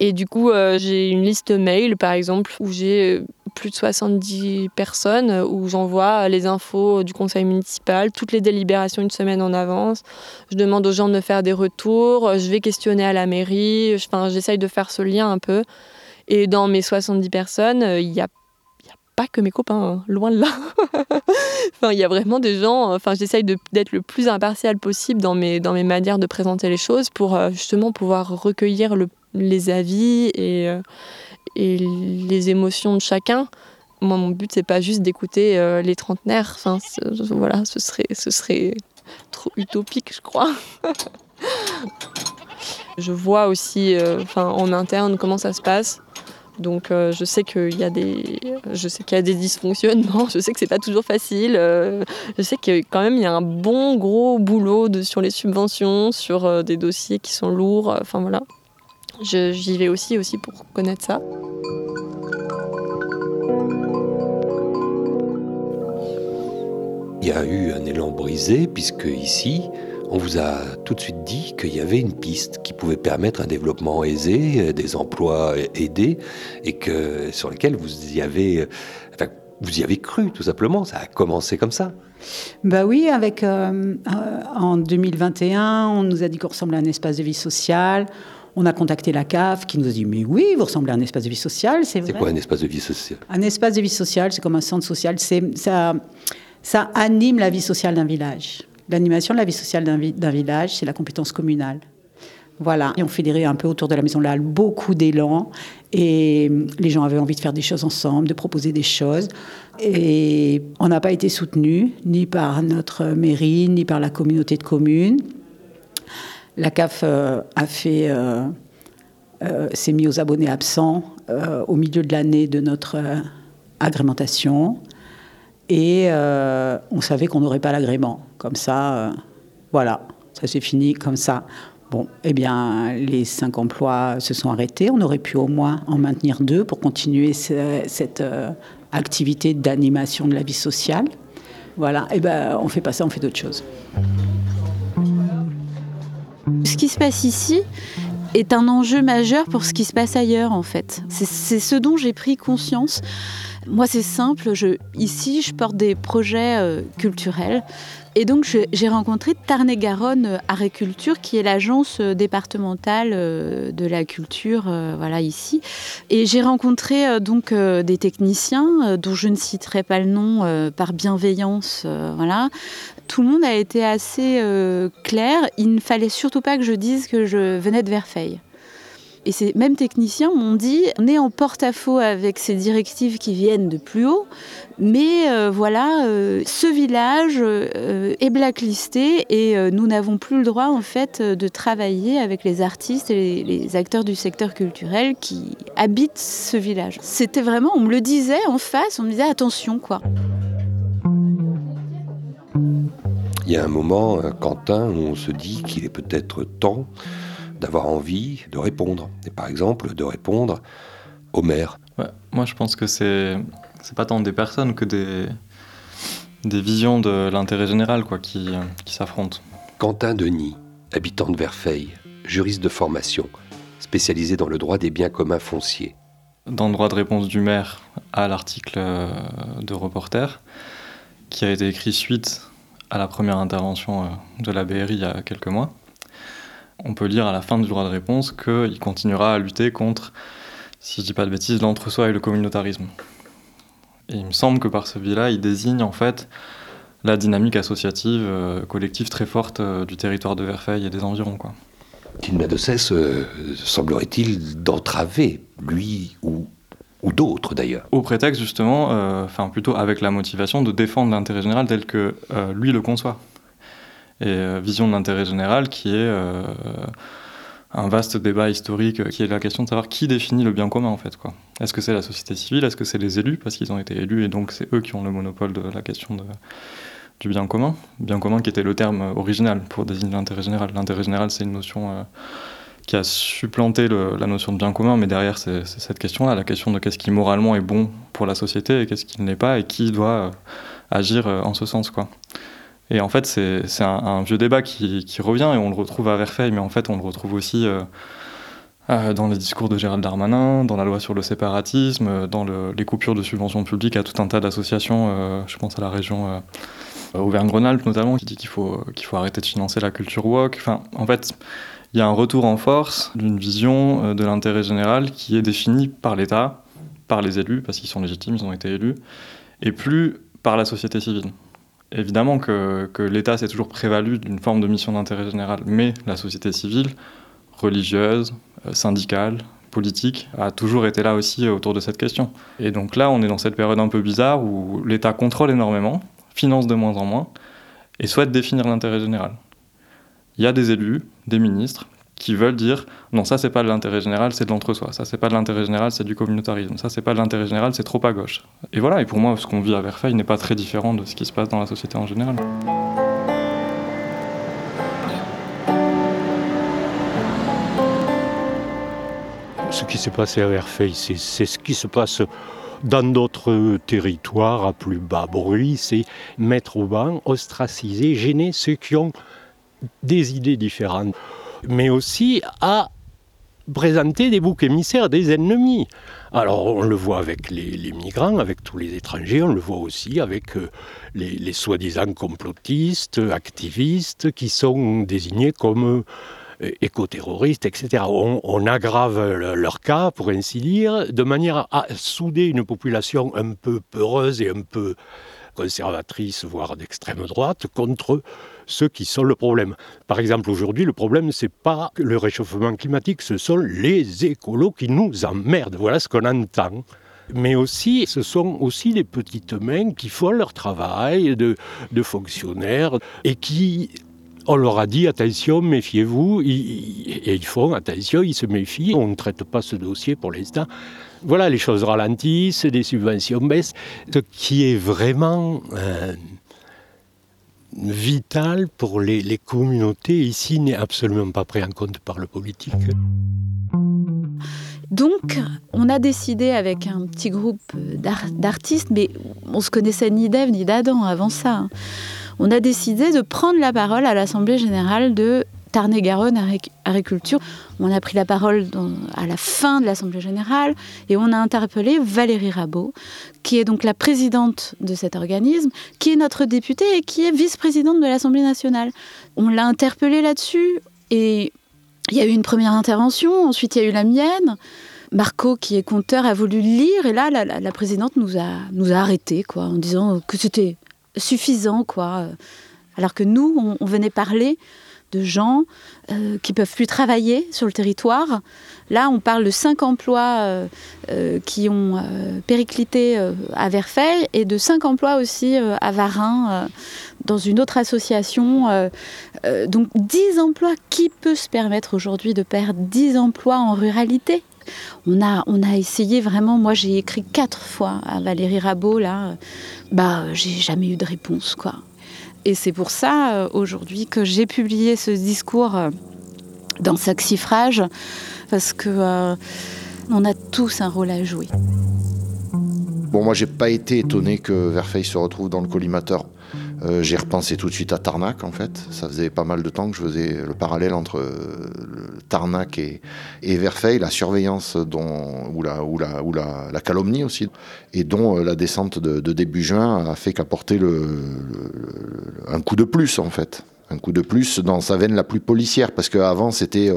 et du coup, j'ai une liste mail, par exemple, où j'ai plus de 70 personnes où j'envoie les infos du conseil municipal, toutes les délibérations une semaine en avance. Je demande aux gens de me faire des retours, je vais questionner à la mairie, enfin, j'essaye de faire ce lien un peu. Et dans mes 70 personnes, il n'y a pas que mes copains, hein, loin de là. enfin, il y a vraiment des gens. Enfin, j'essaye d'être le plus impartial possible dans mes, dans mes manières de présenter les choses pour euh, justement pouvoir recueillir le, les avis et, euh, et les émotions de chacun. Moi, mon but, c'est pas juste d'écouter euh, les trentenaires. Enfin, voilà, ce serait, ce serait trop utopique, je crois. je vois aussi, enfin, en interne, comment ça se passe. Donc euh, je sais qu'il y a des, je sais qu'il y a des dysfonctionnements. Je sais que c'est pas toujours facile. Euh, je sais que quand même il y a un bon gros boulot sur les subventions, sur euh, des dossiers qui sont lourds. Enfin voilà. J'y vais aussi aussi pour connaître ça. Il y a eu un élan brisé puisque ici, on vous a tout de suite dit qu'il y avait une piste qui pouvait permettre un développement aisé, euh, des emplois aidés, et que sur lesquels vous y avez, euh, enfin, vous y avez cru tout simplement. Ça a commencé comme ça. Bah oui, avec euh, en 2021, on nous a dit qu'on ressemblait à un espace de vie sociale. On a contacté la CAF qui nous a dit Mais oui, vous ressemblez à un espace de vie sociale, c'est vrai. C'est quoi un espace de vie sociale? Un espace de vie sociale, c'est comme un centre social. Ça, ça anime la vie sociale d'un village. L'animation de la vie sociale d'un village, c'est la compétence communale. Voilà, et on fédérait un peu autour de la Maison Lalle beaucoup d'élan et les gens avaient envie de faire des choses ensemble, de proposer des choses. Et on n'a pas été soutenu ni par notre mairie, ni par la communauté de communes. La CAF euh, a fait, euh, euh, s'est mis aux abonnés absents au milieu de l'année de notre agrémentation. Et on savait qu'on n'aurait pas l'agrément. Comme ça, voilà, ça s'est fini comme ça. Bon, eh bien, les cinq emplois se sont arrêtés. On aurait pu au moins en maintenir deux pour continuer cette activité d'animation de la vie sociale. Voilà, eh ben, on fait pas ça, on fait d'autres choses. Ce qui se passe ici est un enjeu majeur pour ce qui se passe ailleurs, en fait. C'est ce dont j'ai pris conscience. Moi, c'est simple. Ici, je porte des projets euh, culturels. Et donc, j'ai rencontré Tarn-et-Garonne Agriculture, qui est l'agence euh, départementale euh, de la culture, voilà, ici. Et j'ai rencontré donc des techniciens, dont je ne citerai pas le nom par bienveillance, voilà. Tout le monde a été assez clair. Il ne fallait surtout pas que je dise que je venais de Verfeil. Et ces mêmes techniciens m'ont dit on est en porte-à-faux avec ces directives qui viennent de plus haut, mais euh, voilà, euh, ce village euh, est blacklisté et nous n'avons plus le droit en fait de travailler avec les artistes et les, acteurs du secteur culturel qui habitent ce village. C'était vraiment, on me le disait en face, on me disait attention quoi. Il y a un moment, Quentin, où on se dit qu'il est peut-être temps d'avoir envie de répondre. Et par exemple, de répondre au maire. moi, je pense que c'est c'est pas tant des personnes que des des visions de l'intérêt général quoi, qui, qui s'affrontent. Quentin Denis, habitant de Verfeil, juriste de formation, spécialisé dans le droit des biens communs fonciers. Dans le droit de réponse du maire à l'article euh, de reporter, qui a été écrit suite à la première intervention euh, de la BRI il y a quelques mois, on peut lire à la fin du droit de réponse qu'il continuera à lutter contre, si je dis pas de bêtises, l'entre-soi et le communautarisme. Et il me semble que par ce biais-là, il désigne en fait la dynamique associative, euh, collective très forte euh, du territoire de Verfeil et des environs. Quoi. Qu'il n'a de cesse, euh, semblerait-il, d'entraver, lui ou, ou d'autres d'ailleurs. Au prétexte justement, enfin plutôt avec la motivation de défendre l'intérêt général tel que lui le conçoit et euh, vision de l'intérêt général qui est euh, un vaste débat historique qui est la question de savoir qui définit le bien commun en fait. Quoi. Est-ce que c'est la société civile? Est-ce que c'est les élus? Parce qu'ils ont été élus et donc c'est eux qui ont le monopole de la question du bien commun Bien commun qui était le terme original pour désigner l'intérêt général. L'intérêt général c'est une notion euh, qui a supplanté la notion de bien commun, mais derrière c'est cette question-là, la question de qu'est-ce qui moralement est bon pour la société et qu'est-ce qui ne l'est pas et qui doit agir en ce sens. quoi. Et en fait, c'est un, vieux débat qui, revient et on le retrouve à Verfeil, mais en fait, on le retrouve aussi euh, euh, dans les discours de Gérald Darmanin, dans la loi sur le séparatisme, euh, dans le, les coupures de subventions publiques à tout un tas d'associations, je pense à la région Auvergne-Rhône-Alpes notamment, qui dit qu'il faut, faut arrêter de financer la culture woke. Enfin, en fait, il y a un retour en force d'une vision de l'intérêt général qui est définie par l'État, par les élus, parce qu'ils sont légitimes, ils ont été élus, et plus par la société civile. Évidemment que, l'État s'est toujours prévalu d'une forme de mission d'intérêt général, mais la société civile, religieuse, euh, syndicale, politique, a toujours été là aussi euh, autour de cette question. Et donc là, on est dans cette période un peu bizarre où l'État contrôle énormément, finance de moins en moins, et souhaite définir l'intérêt général. Il y a des élus, des ministres, qui veulent dire non, ça c'est pas de l'intérêt général, c'est de l'entre-soi. Ça c'est pas de l'intérêt général, c'est du communautarisme. Ça c'est pas de l'intérêt général, c'est trop à gauche. Et voilà, et pour moi, ce qu'on vit à Verfeil n'est pas très différent de ce qui se passe dans la société en général. Ce qui s'est passé à Verfeil, c'est c'est ce qui se passe dans d'autres territoires à plus bas bruit, c'est mettre au banc, ostraciser, gêner ceux qui ont des idées différentes, mais aussi à présenter des boucs émissaires des ennemis. Alors on le voit avec les, migrants, avec tous les étrangers, on le voit aussi avec euh, les, soi-disant complotistes, activistes, qui sont désignés comme euh, écoterroristes, etc. On, aggrave le- leur cas, pour ainsi dire, de manière à souder une population un peu peureuse et un peu conservatrice, voire d'extrême droite, contre ceux qui sont le problème. Par exemple, aujourd'hui, le problème, c'est pas le réchauffement climatique, ce sont les écolos qui nous emmerdent. Voilà ce qu'on entend. Mais aussi, ce sont aussi les petites mains qui font leur travail de, fonctionnaires et qui, on leur a dit attention, méfiez-vous, et ils font attention, ils se méfient, on ne traite pas ce dossier pour l'instant. Voilà, les choses ralentissent, les subventions baissent. Ce qui est vraiment vital pour les, les communautés ici n'est absolument pas pris en compte par le politique. Donc, on a décidé avec un petit groupe d'ar- d'artistes, mais on se connaissait ni d'Ève ni d'Adam avant ça. hein. On a décidé de prendre la parole à l'Assemblée générale de Tarn-et-Garonne Agric- Agriculture. On a pris la parole à la fin de l'Assemblée générale et on a interpellé Valérie Rabault, qui est donc la présidente de cet organisme, qui est notre députée et qui est vice-présidente de l'Assemblée nationale. On l'a interpellée là-dessus et il y a eu une première intervention, ensuite il y a eu la mienne. Marco, qui est conteur, a voulu lire et là, la, présidente nous a, nous a arrêtés quoi, en disant que c'était suffisant. quoi. Alors que nous, on venait parler de gens euh, qui peuvent plus travailler sur le territoire. Là, on parle de cinq emplois euh, euh, qui ont euh, périclité à Verfeil et de cinq emplois aussi à Varin, dans une autre association. donc 10 emplois. Qui peut se permettre aujourd'hui de perdre 10 emplois en ruralité? On a, on a essayé vraiment, moi j'ai écrit quatre fois à Valérie Rabault, là, bah j'ai jamais eu de réponse, quoi. Et c'est pour ça, euh, aujourd'hui, que j'ai publié ce discours euh, dans Saxifrage, parce que euh, on a tous un rôle à jouer. Bon, moi, j'ai pas été étonné que Verfeil se retrouve dans le collimateur. Euh, j'ai repensé tout de suite à Tarnac, en fait. Ça faisait pas mal de temps que je faisais le parallèle entre euh, Tarnac et, Verfeil, la surveillance ou, la, calomnie aussi, et dont euh, la descente de, début juin a fait qu'apporter un coup de plus, en fait. Un coup de plus dans sa veine la plus policière, parce qu'avant, c'était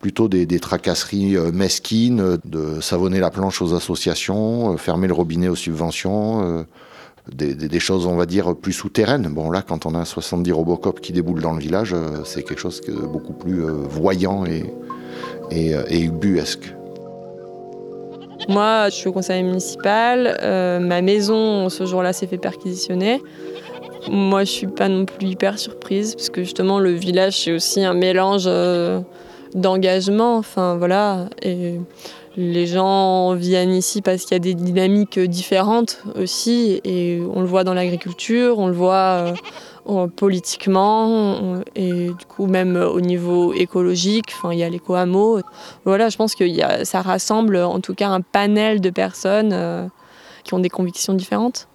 plutôt des, des tracasseries mesquines, de savonner la planche aux associations, fermer le robinet aux subventions, des, choses, on va dire, plus souterraines. Bon, là, quand on a 70 Robocop qui déboulent dans le village, euh, c'est quelque chose de beaucoup plus euh, voyant et, et, euh, et ubuesque. Moi, je suis au conseil municipal. ma maison, ce jour-là, s'est fait perquisitionner. Moi, je suis pas non plus hyper surprise, parce que justement, le village, c'est aussi un mélange d'engagement. Enfin, voilà. Les gens viennent ici parce qu'il y a des dynamiques différentes aussi. Et on le voit dans l'agriculture, on le voit euh, en- politiquement, et du coup, même au niveau écologique. Il y a l'éco-hameau. Voilà, je pense que ça rassemble en tout cas un panel de personnes euh, qui ont des convictions différentes.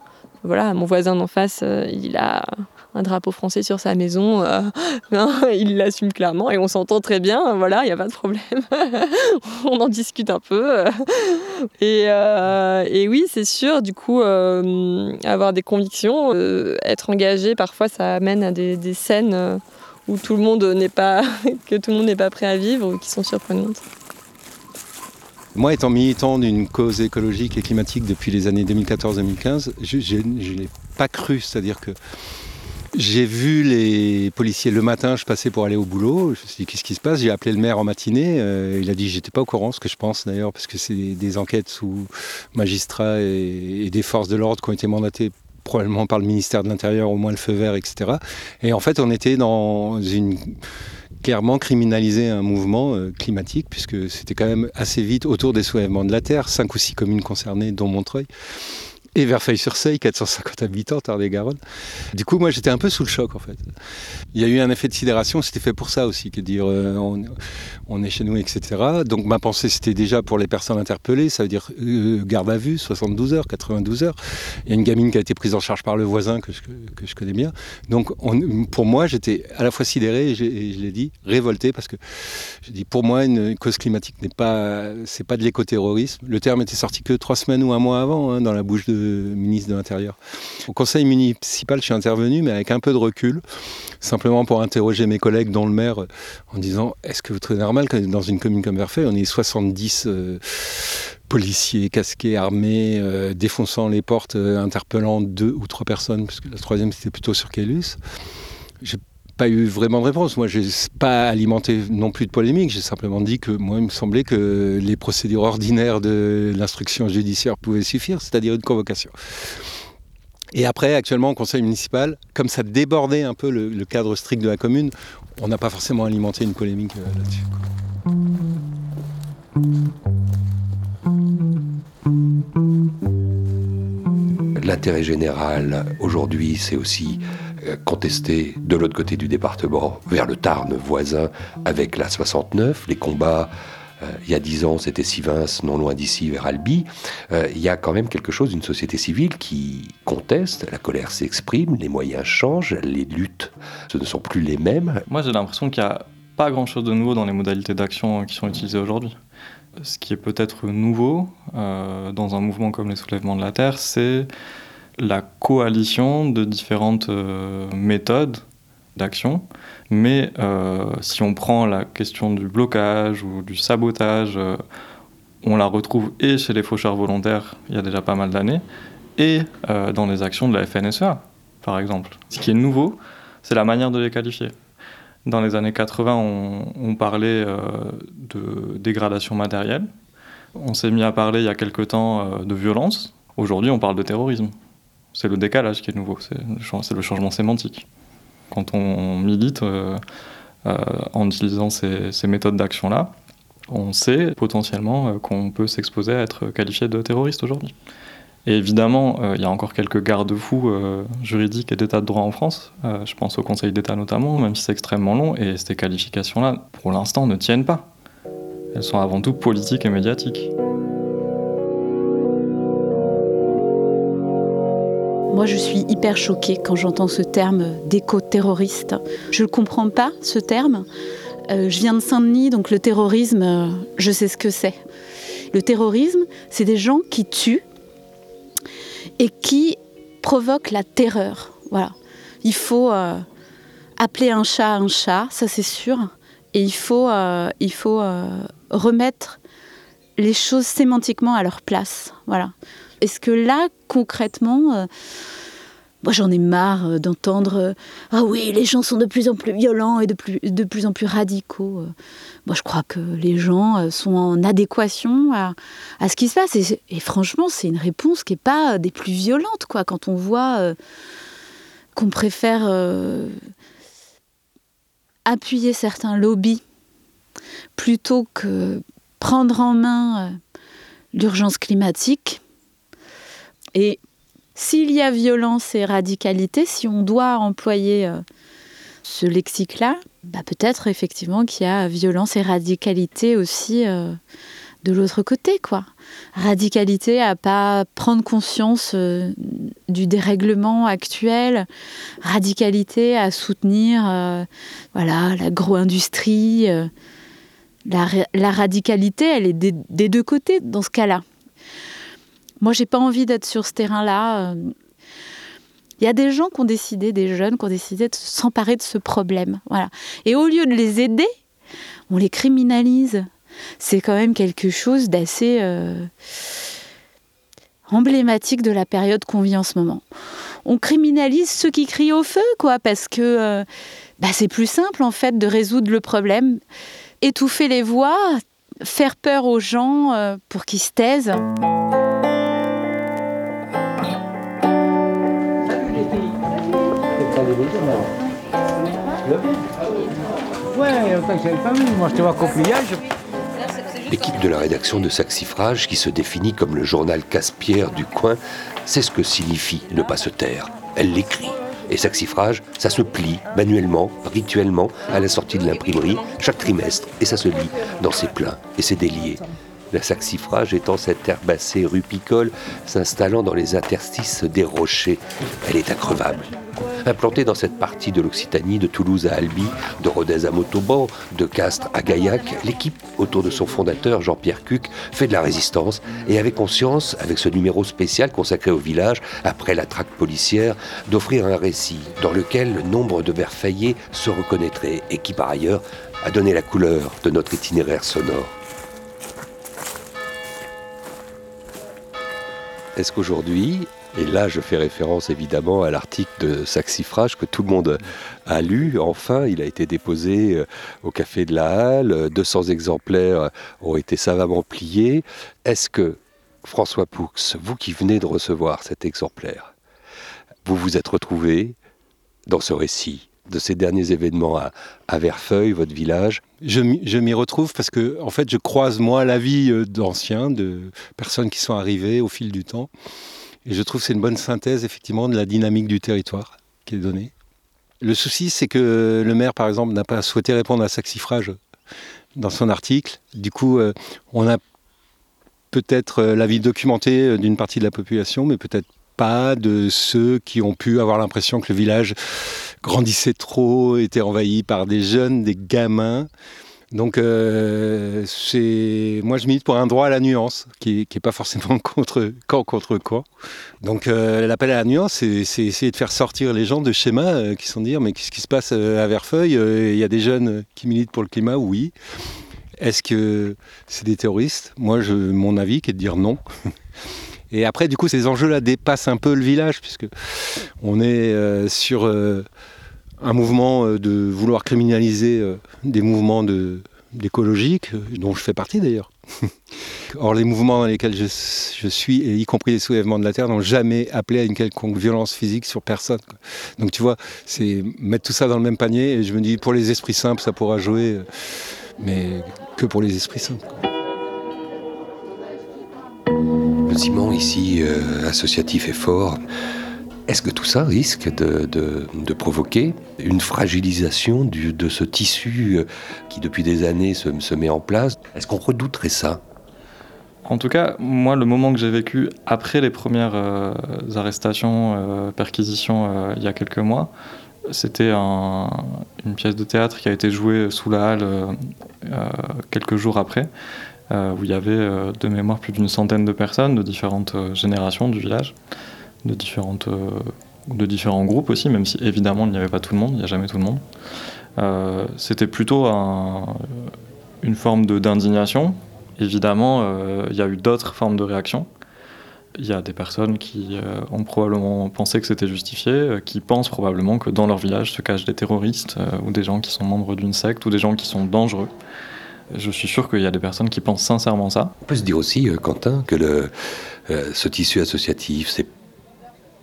voilà, mon voisin d'en face, euh, il a un drapeau français sur sa maison, euh, il l'assume clairement et on s'entend très bien, voilà, il n'y a pas de problème. on en discute un peu. et, et, oui, c'est sûr, du coup, avoir des convictions, être engagé, parfois ça amène à des, scènes où tout le monde n'est pas, que tout le monde n'est pas prêt à vivre ou qui sont surprenantes. Moi, étant militant d'une cause écologique et climatique depuis les années 2014-2015, je ne l'ai pas cru. C'est-à-dire que j'ai vu les policiers le matin, je passais pour aller au boulot. Je me suis dit, qu'est-ce qui se passe? J'ai appelé le maire en matinée. Euh, il a dit, j'étais pas au courant, ce que je pense d'ailleurs, parce que c'est des enquêtes sous magistrats et, des forces de l'ordre qui ont été mandatées probablement par le ministère de l'Intérieur, au moins le feu vert, etc. Et en fait, on était dans une clairement criminaliser un mouvement euh, climatique, puisque c'était quand même assez vite autour des soulèvements de la Terre, cinq ou six communes concernées, dont Montreuil et Verfeil-sur-Seille, 450 habitants, Tarn-et-Garonne. Du coup, moi, j'étais un peu sous le choc, en fait. Il y a eu un effet de sidération, c'était fait pour ça aussi, que dire euh, on, est chez nous, etc. Donc, ma pensée, c'était déjà pour les personnes interpellées, ça veut dire euh, garde à vue, 72 heures, 92 heures. Il y a une gamine qui a été prise en charge par le voisin que je, que je connais bien. Donc, on, pour moi, j'étais à la fois sidéré et, je l'ai dit, révolté, parce que je dis, pour moi, une cause climatique n'est pas, c'est pas de l'écoterrorisme. Le terme était sorti que trois semaines ou un mois avant, hein, dans la bouche de ministre de l'Intérieur. Au conseil municipal, je suis intervenu, mais avec un peu de recul, simplement pour interroger mes collègues, dont le maire, en disant est-ce que vous trouvez normal que dans une commune comme Verfeil, on ait 70 euh, policiers casqués, armés, euh, défonçant les portes, euh, interpellant deux ou trois personnes, puisque la troisième c'était plutôt sur Kélus pas eu vraiment de réponse. Moi, je n'ai pas alimenté non plus de polémique. J'ai simplement dit que moi, il me semblait que les procédures ordinaires de l'instruction judiciaire pouvaient suffire, c'est-à-dire une convocation. Et après, actuellement, au conseil municipal, comme ça débordait un peu le, cadre strict de la commune, on n'a pas forcément alimenté une polémique euh, là-dessus. L'intérêt général aujourd'hui, c'est aussi contesté de l'autre côté du département, vers le Tarn voisin, avec la 69. Les combats, euh, il y a dix ans, c'était Sivins, non loin d'ici, vers Albi. Euh, il y a quand même quelque chose d'une société civile qui conteste, la colère s'exprime, les moyens changent, les luttes, ce ne sont plus les mêmes. Moi, j'ai l'impression qu'il n'y a pas grand-chose de nouveau dans les modalités d'action qui sont utilisées aujourd'hui. Ce qui est peut-être nouveau euh, dans un mouvement comme les soulèvements de la Terre, c'est la coalition de différentes euh, méthodes d'action. Mais euh, si on prend la question du blocage ou du sabotage, euh, on la retrouve et chez les faucheurs volontaires il y a déjà pas mal d'années, et dans les actions de la FNSEA, par exemple. Ce qui est nouveau, c'est la manière de les qualifier. Dans les années 80, on, on parlait de dégradation matérielle. On s'est mis à parler il y a quelque temps de violence. Aujourd'hui, on parle de terrorisme. C'est le décalage qui est nouveau, c'est le changement sémantique. Quand on milite euh, euh, en utilisant ces, méthodes d'action-là, on sait potentiellement euh, qu'on peut s'exposer à être qualifié de terroriste aujourd'hui. Et évidemment, il y a encore quelques garde-fous juridiques et d'état de droit en France. je pense au Conseil d'État notamment, même si c'est extrêmement long. Et ces qualifications-là, pour l'instant, ne tiennent pas. Elles sont avant tout politiques et médiatiques. Moi, je suis hyper choquée quand j'entends ce terme d'éco-terroriste. Je ne comprends pas ce terme. Euh, je viens de Saint-Denis, donc le terrorisme, euh, je sais ce que c'est. Le terrorisme, c'est des gens qui tuent et qui provoquent la terreur. Voilà. Il faut euh, appeler un chat un chat, ça c'est sûr. Et il faut, il faut remettre les choses sémantiquement à leur place. Voilà. Est-ce que là, concrètement, euh, moi j'en ai marre euh, d'entendre euh, Ah oui, les gens sont de plus en plus violents et de plus, de plus en plus radicaux. Moi je crois que les gens sont en adéquation à, ce qui se passe. Et, franchement, c'est une réponse qui n'est pas des plus violentes, quoi, quand on voit qu'on préfère appuyer certains lobbies plutôt que prendre en main l'urgence climatique et s'il y a violence et radicalité, si on doit employer euh, ce lexique-là, bah peut-être effectivement qu'il y a violence et radicalité aussi euh, de l'autre côté, quoi. Radicalité à pas prendre conscience euh, du dérèglement actuel, radicalité à soutenir, euh, voilà, l'agro-industrie. la, ra- la radicalité, elle est des deux côtés dans ce cas-là. Moi, j'ai pas envie d'être sur ce terrain-là. euh. Il y a des gens qui ont décidé, des jeunes qui ont décidé de s'emparer de ce problème. Voilà. Et au lieu de les aider, on les criminalise. C'est quand même quelque chose d'assez euh, emblématique de la période qu'on vit en ce moment. On criminalise ceux qui crient au feu, quoi, parce que euh, bah, c'est plus simple en fait de résoudre le problème, étouffer les voix, faire peur aux gens pour qu'ils se taisent. L'équipe de la rédaction de Saxifrage, qui se définit comme le journal casse-pierre du coin, sait ce que signifie ne pas se taire. Elle l'écrit. Et Saxifrage, ça se plie manuellement, rituellement, à la sortie de l'imprimerie, chaque trimestre, et ça se lit dans ses pleins et ses déliés. La saxifrage étant cette herbacée rupicole s'installant dans les interstices des rochers. Elle est increvable. Implantée dans cette partie de l'Occitanie, de Toulouse à Albi, de Rodez à Montauban, de Castres à Gaillac, l'équipe autour de son fondateur Jean-Pierre Cuc fait de la résistance et avait conscience, avec ce numéro spécial consacré au village, après la traque policière, d'offrir un récit dans lequel le nombre de vers faillés se reconnaîtrait et qui par ailleurs a donné la couleur de notre itinéraire sonore. Est-ce qu'aujourd'hui, et là je fais référence évidemment à l'article de Saxifrage que tout le monde a lu, enfin il a été déposé euh, au Café de la Halle, euh, 200 exemplaires ont été savamment pliés. Est-ce que François Poux, vous qui venez de recevoir cet exemplaire, vous vous êtes retrouvé dans ce récit de ces derniers événements à, Verfeuille, votre village? Je m'y je m'y retrouve parce que, en fait, je croise moi la vie euh, d'anciens, de personnes qui sont arrivées au fil du temps. Et je trouve que c'est une bonne synthèse, effectivement, de la dynamique du territoire qui est donnée. Le souci, c'est que le maire, par exemple, n'a pas souhaité répondre à Saxifrage dans son article. Du coup, euh, on a peut-être euh, l'avis documenté euh, d'une partie de la population, mais peut-être pas de ceux qui ont pu avoir l'impression que le village grandissait trop, était envahi par des jeunes, des gamins. Donc, euh, moi je milite pour un droit à la nuance, qui n'est pas forcément contre camp contre quoi. Donc, euh, l'appel à la nuance, c'est essayer de faire sortir les gens de schémas euh, qui sont dire mais qu'est-ce qui se passe à Verfeuille Il y a des jeunes qui militent pour le climat, oui. Est-ce que c'est des terroristes? Moi, je, mon avis, qui est de dire non. Et après, du coup, ces enjeux-là dépassent un peu le village, puisque on est sur un mouvement euh, de vouloir criminaliser euh, des mouvements d'écologiques, euh, dont je fais partie d'ailleurs. Or, les mouvements dans lesquels je, suis, y compris les soulèvements de la terre, n'ont jamais appelé à une quelconque violence physique sur personne. Donc, tu vois, c'est mettre tout ça dans le même panier, et je me dis, pour les esprits simples, ça pourra jouer, mais que pour les esprits simples. Le ciment ici, associatif et fort. Est-ce que tout ça risque de, provoquer une fragilisation de ce tissu euh, qui depuis des années se, met en place? Est-ce qu'on redouterait ça? En tout cas, moi, le moment que j'ai vécu après les premières euh, arrestations, euh, perquisitions il y a quelques mois, c'était un- une pièce de théâtre qui a été jouée sous la halle quelques jours après, où il y avait de mémoire plus d'une centaine de personnes de différentes générations du village, de, différentes, euh, de différents groupes aussi, même si évidemment il n'y avait pas tout le monde, il n'y a jamais tout le monde. Euh, c'était plutôt un- une forme d'indignation. Évidemment, euh, il y a eu d'autres formes de réactions. Il y a des personnes qui ont probablement pensé que c'était justifié, qui pensent probablement que dans leur village se cachent des terroristes ou des gens qui sont membres d'une secte ou des gens qui sont dangereux. Je suis sûr qu'il y a des personnes qui pensent sincèrement ça. On peut se dire aussi, Quentin, que ce tissu associatif, ces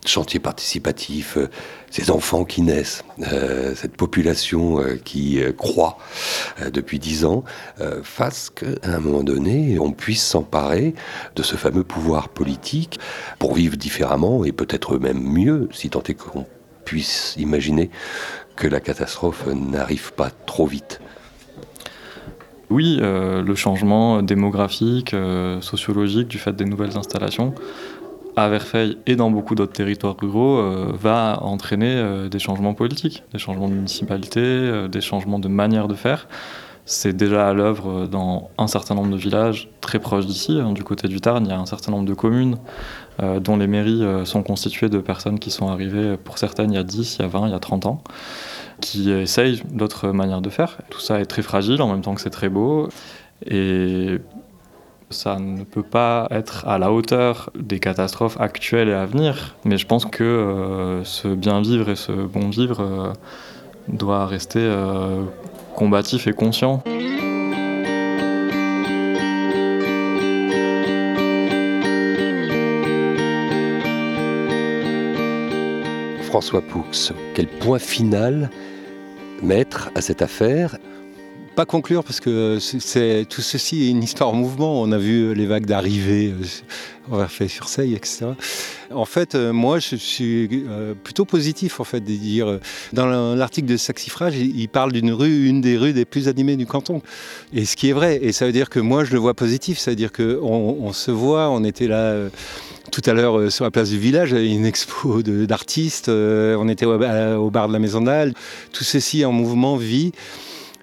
chantiers participatifs, euh, ces enfants qui naissent, euh, cette population euh, qui croît depuis dix ans, fasse qu'à un moment donné, on puisse s'emparer de ce fameux pouvoir politique pour vivre différemment et peut-être même mieux, si tant est qu'on puisse imaginer que la catastrophe n'arrive pas trop vite. Oui, le changement démographique, sociologique du fait des nouvelles installations à Verfeil et dans beaucoup d'autres territoires ruraux euh, va entraîner euh, des changements politiques, des changements de municipalité, euh, des changements de manière de faire. C'est déjà à l'œuvre dans un certain nombre de villages très proches d'ici. hein, du côté du Tarn, il y a un certain nombre de communes dont les mairies sont constituées de personnes qui sont arrivées, pour certaines, il y a 10, il y a 20, il y a 30 ans, qui essayent d'autres manières de faire. Tout ça est très fragile en même temps que c'est très beau. Ça ne peut pas être à la hauteur des catastrophes actuelles et à venir, mais je pense que euh, ce bien vivre et ce bon vivre euh, doit rester euh, combatif et conscient. François Poux, quel point final mettre à cette affaire Pas conclure parce que c'est- tout ceci est une histoire en mouvement. On a vu les vagues d'arrivée euh, en Verfeil-sur-Seille, etc. En fait, euh, moi, je suis euh, plutôt positif en fait de dire. Dans la- l'article de Saxifrage, il parle d'une rue, une des rues des plus animées du canton. Et ce qui est vrai, et ça veut dire que moi, je le vois positif. Ça veut dire que on, on se voit. On était là. tout à l'heure, sur la place du village, une expo d'artistes. on était au, au bar de la Maison d'Al. Tout ceci en mouvement vit.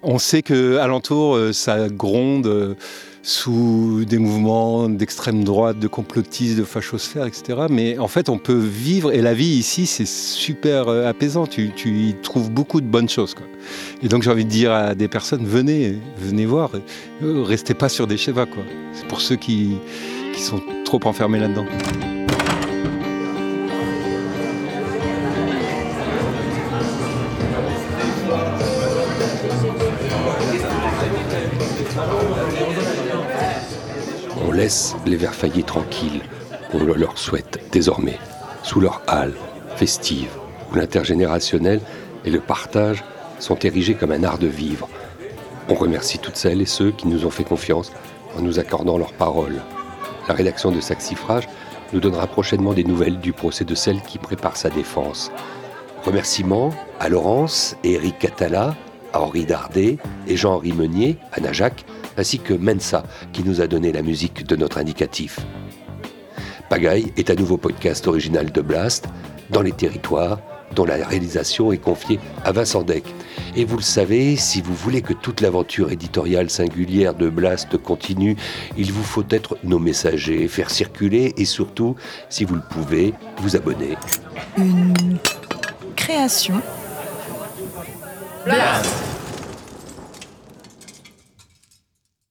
On sait que alentour, euh, ça gronde euh, sous des mouvements d'extrême droite, de complotistes, de fachosphère, etc. Mais en fait, on peut vivre. Et la vie ici, c'est super euh, apaisant. Tu, y trouves beaucoup de bonnes choses. quoi. Et donc, j'ai envie de dire à des personnes venez, venez voir. Restez pas sur des schémas. quoi. C'est pour ceux qui sont trop enfermés là-dedans. Laisse les Verfaillés tranquilles. On le leur souhaite désormais, sous leur halle festive, où l'intergénérationnel et le partage sont érigés comme un art de vivre. On remercie toutes celles et ceux qui nous ont fait confiance en nous accordant leur parole. La rédaction de Saxifrage nous donnera prochainement des nouvelles du procès de celle qui prépare sa défense. Remerciements à Laurence et Eric Catala, à Henri Dardet et Jean-Henri Meunier, à Najac, ainsi que Mensa qui nous a donné la musique de notre indicatif. Pagaille est un nouveau podcast original de Blast dans les territoires dont la réalisation est confiée à Vincent Deck. Et vous le savez, si vous voulez que toute l'aventure éditoriale singulière de Blast continue, il vous faut être nos messagers, faire circuler et surtout, si vous le pouvez, vous abonner. Une création Blast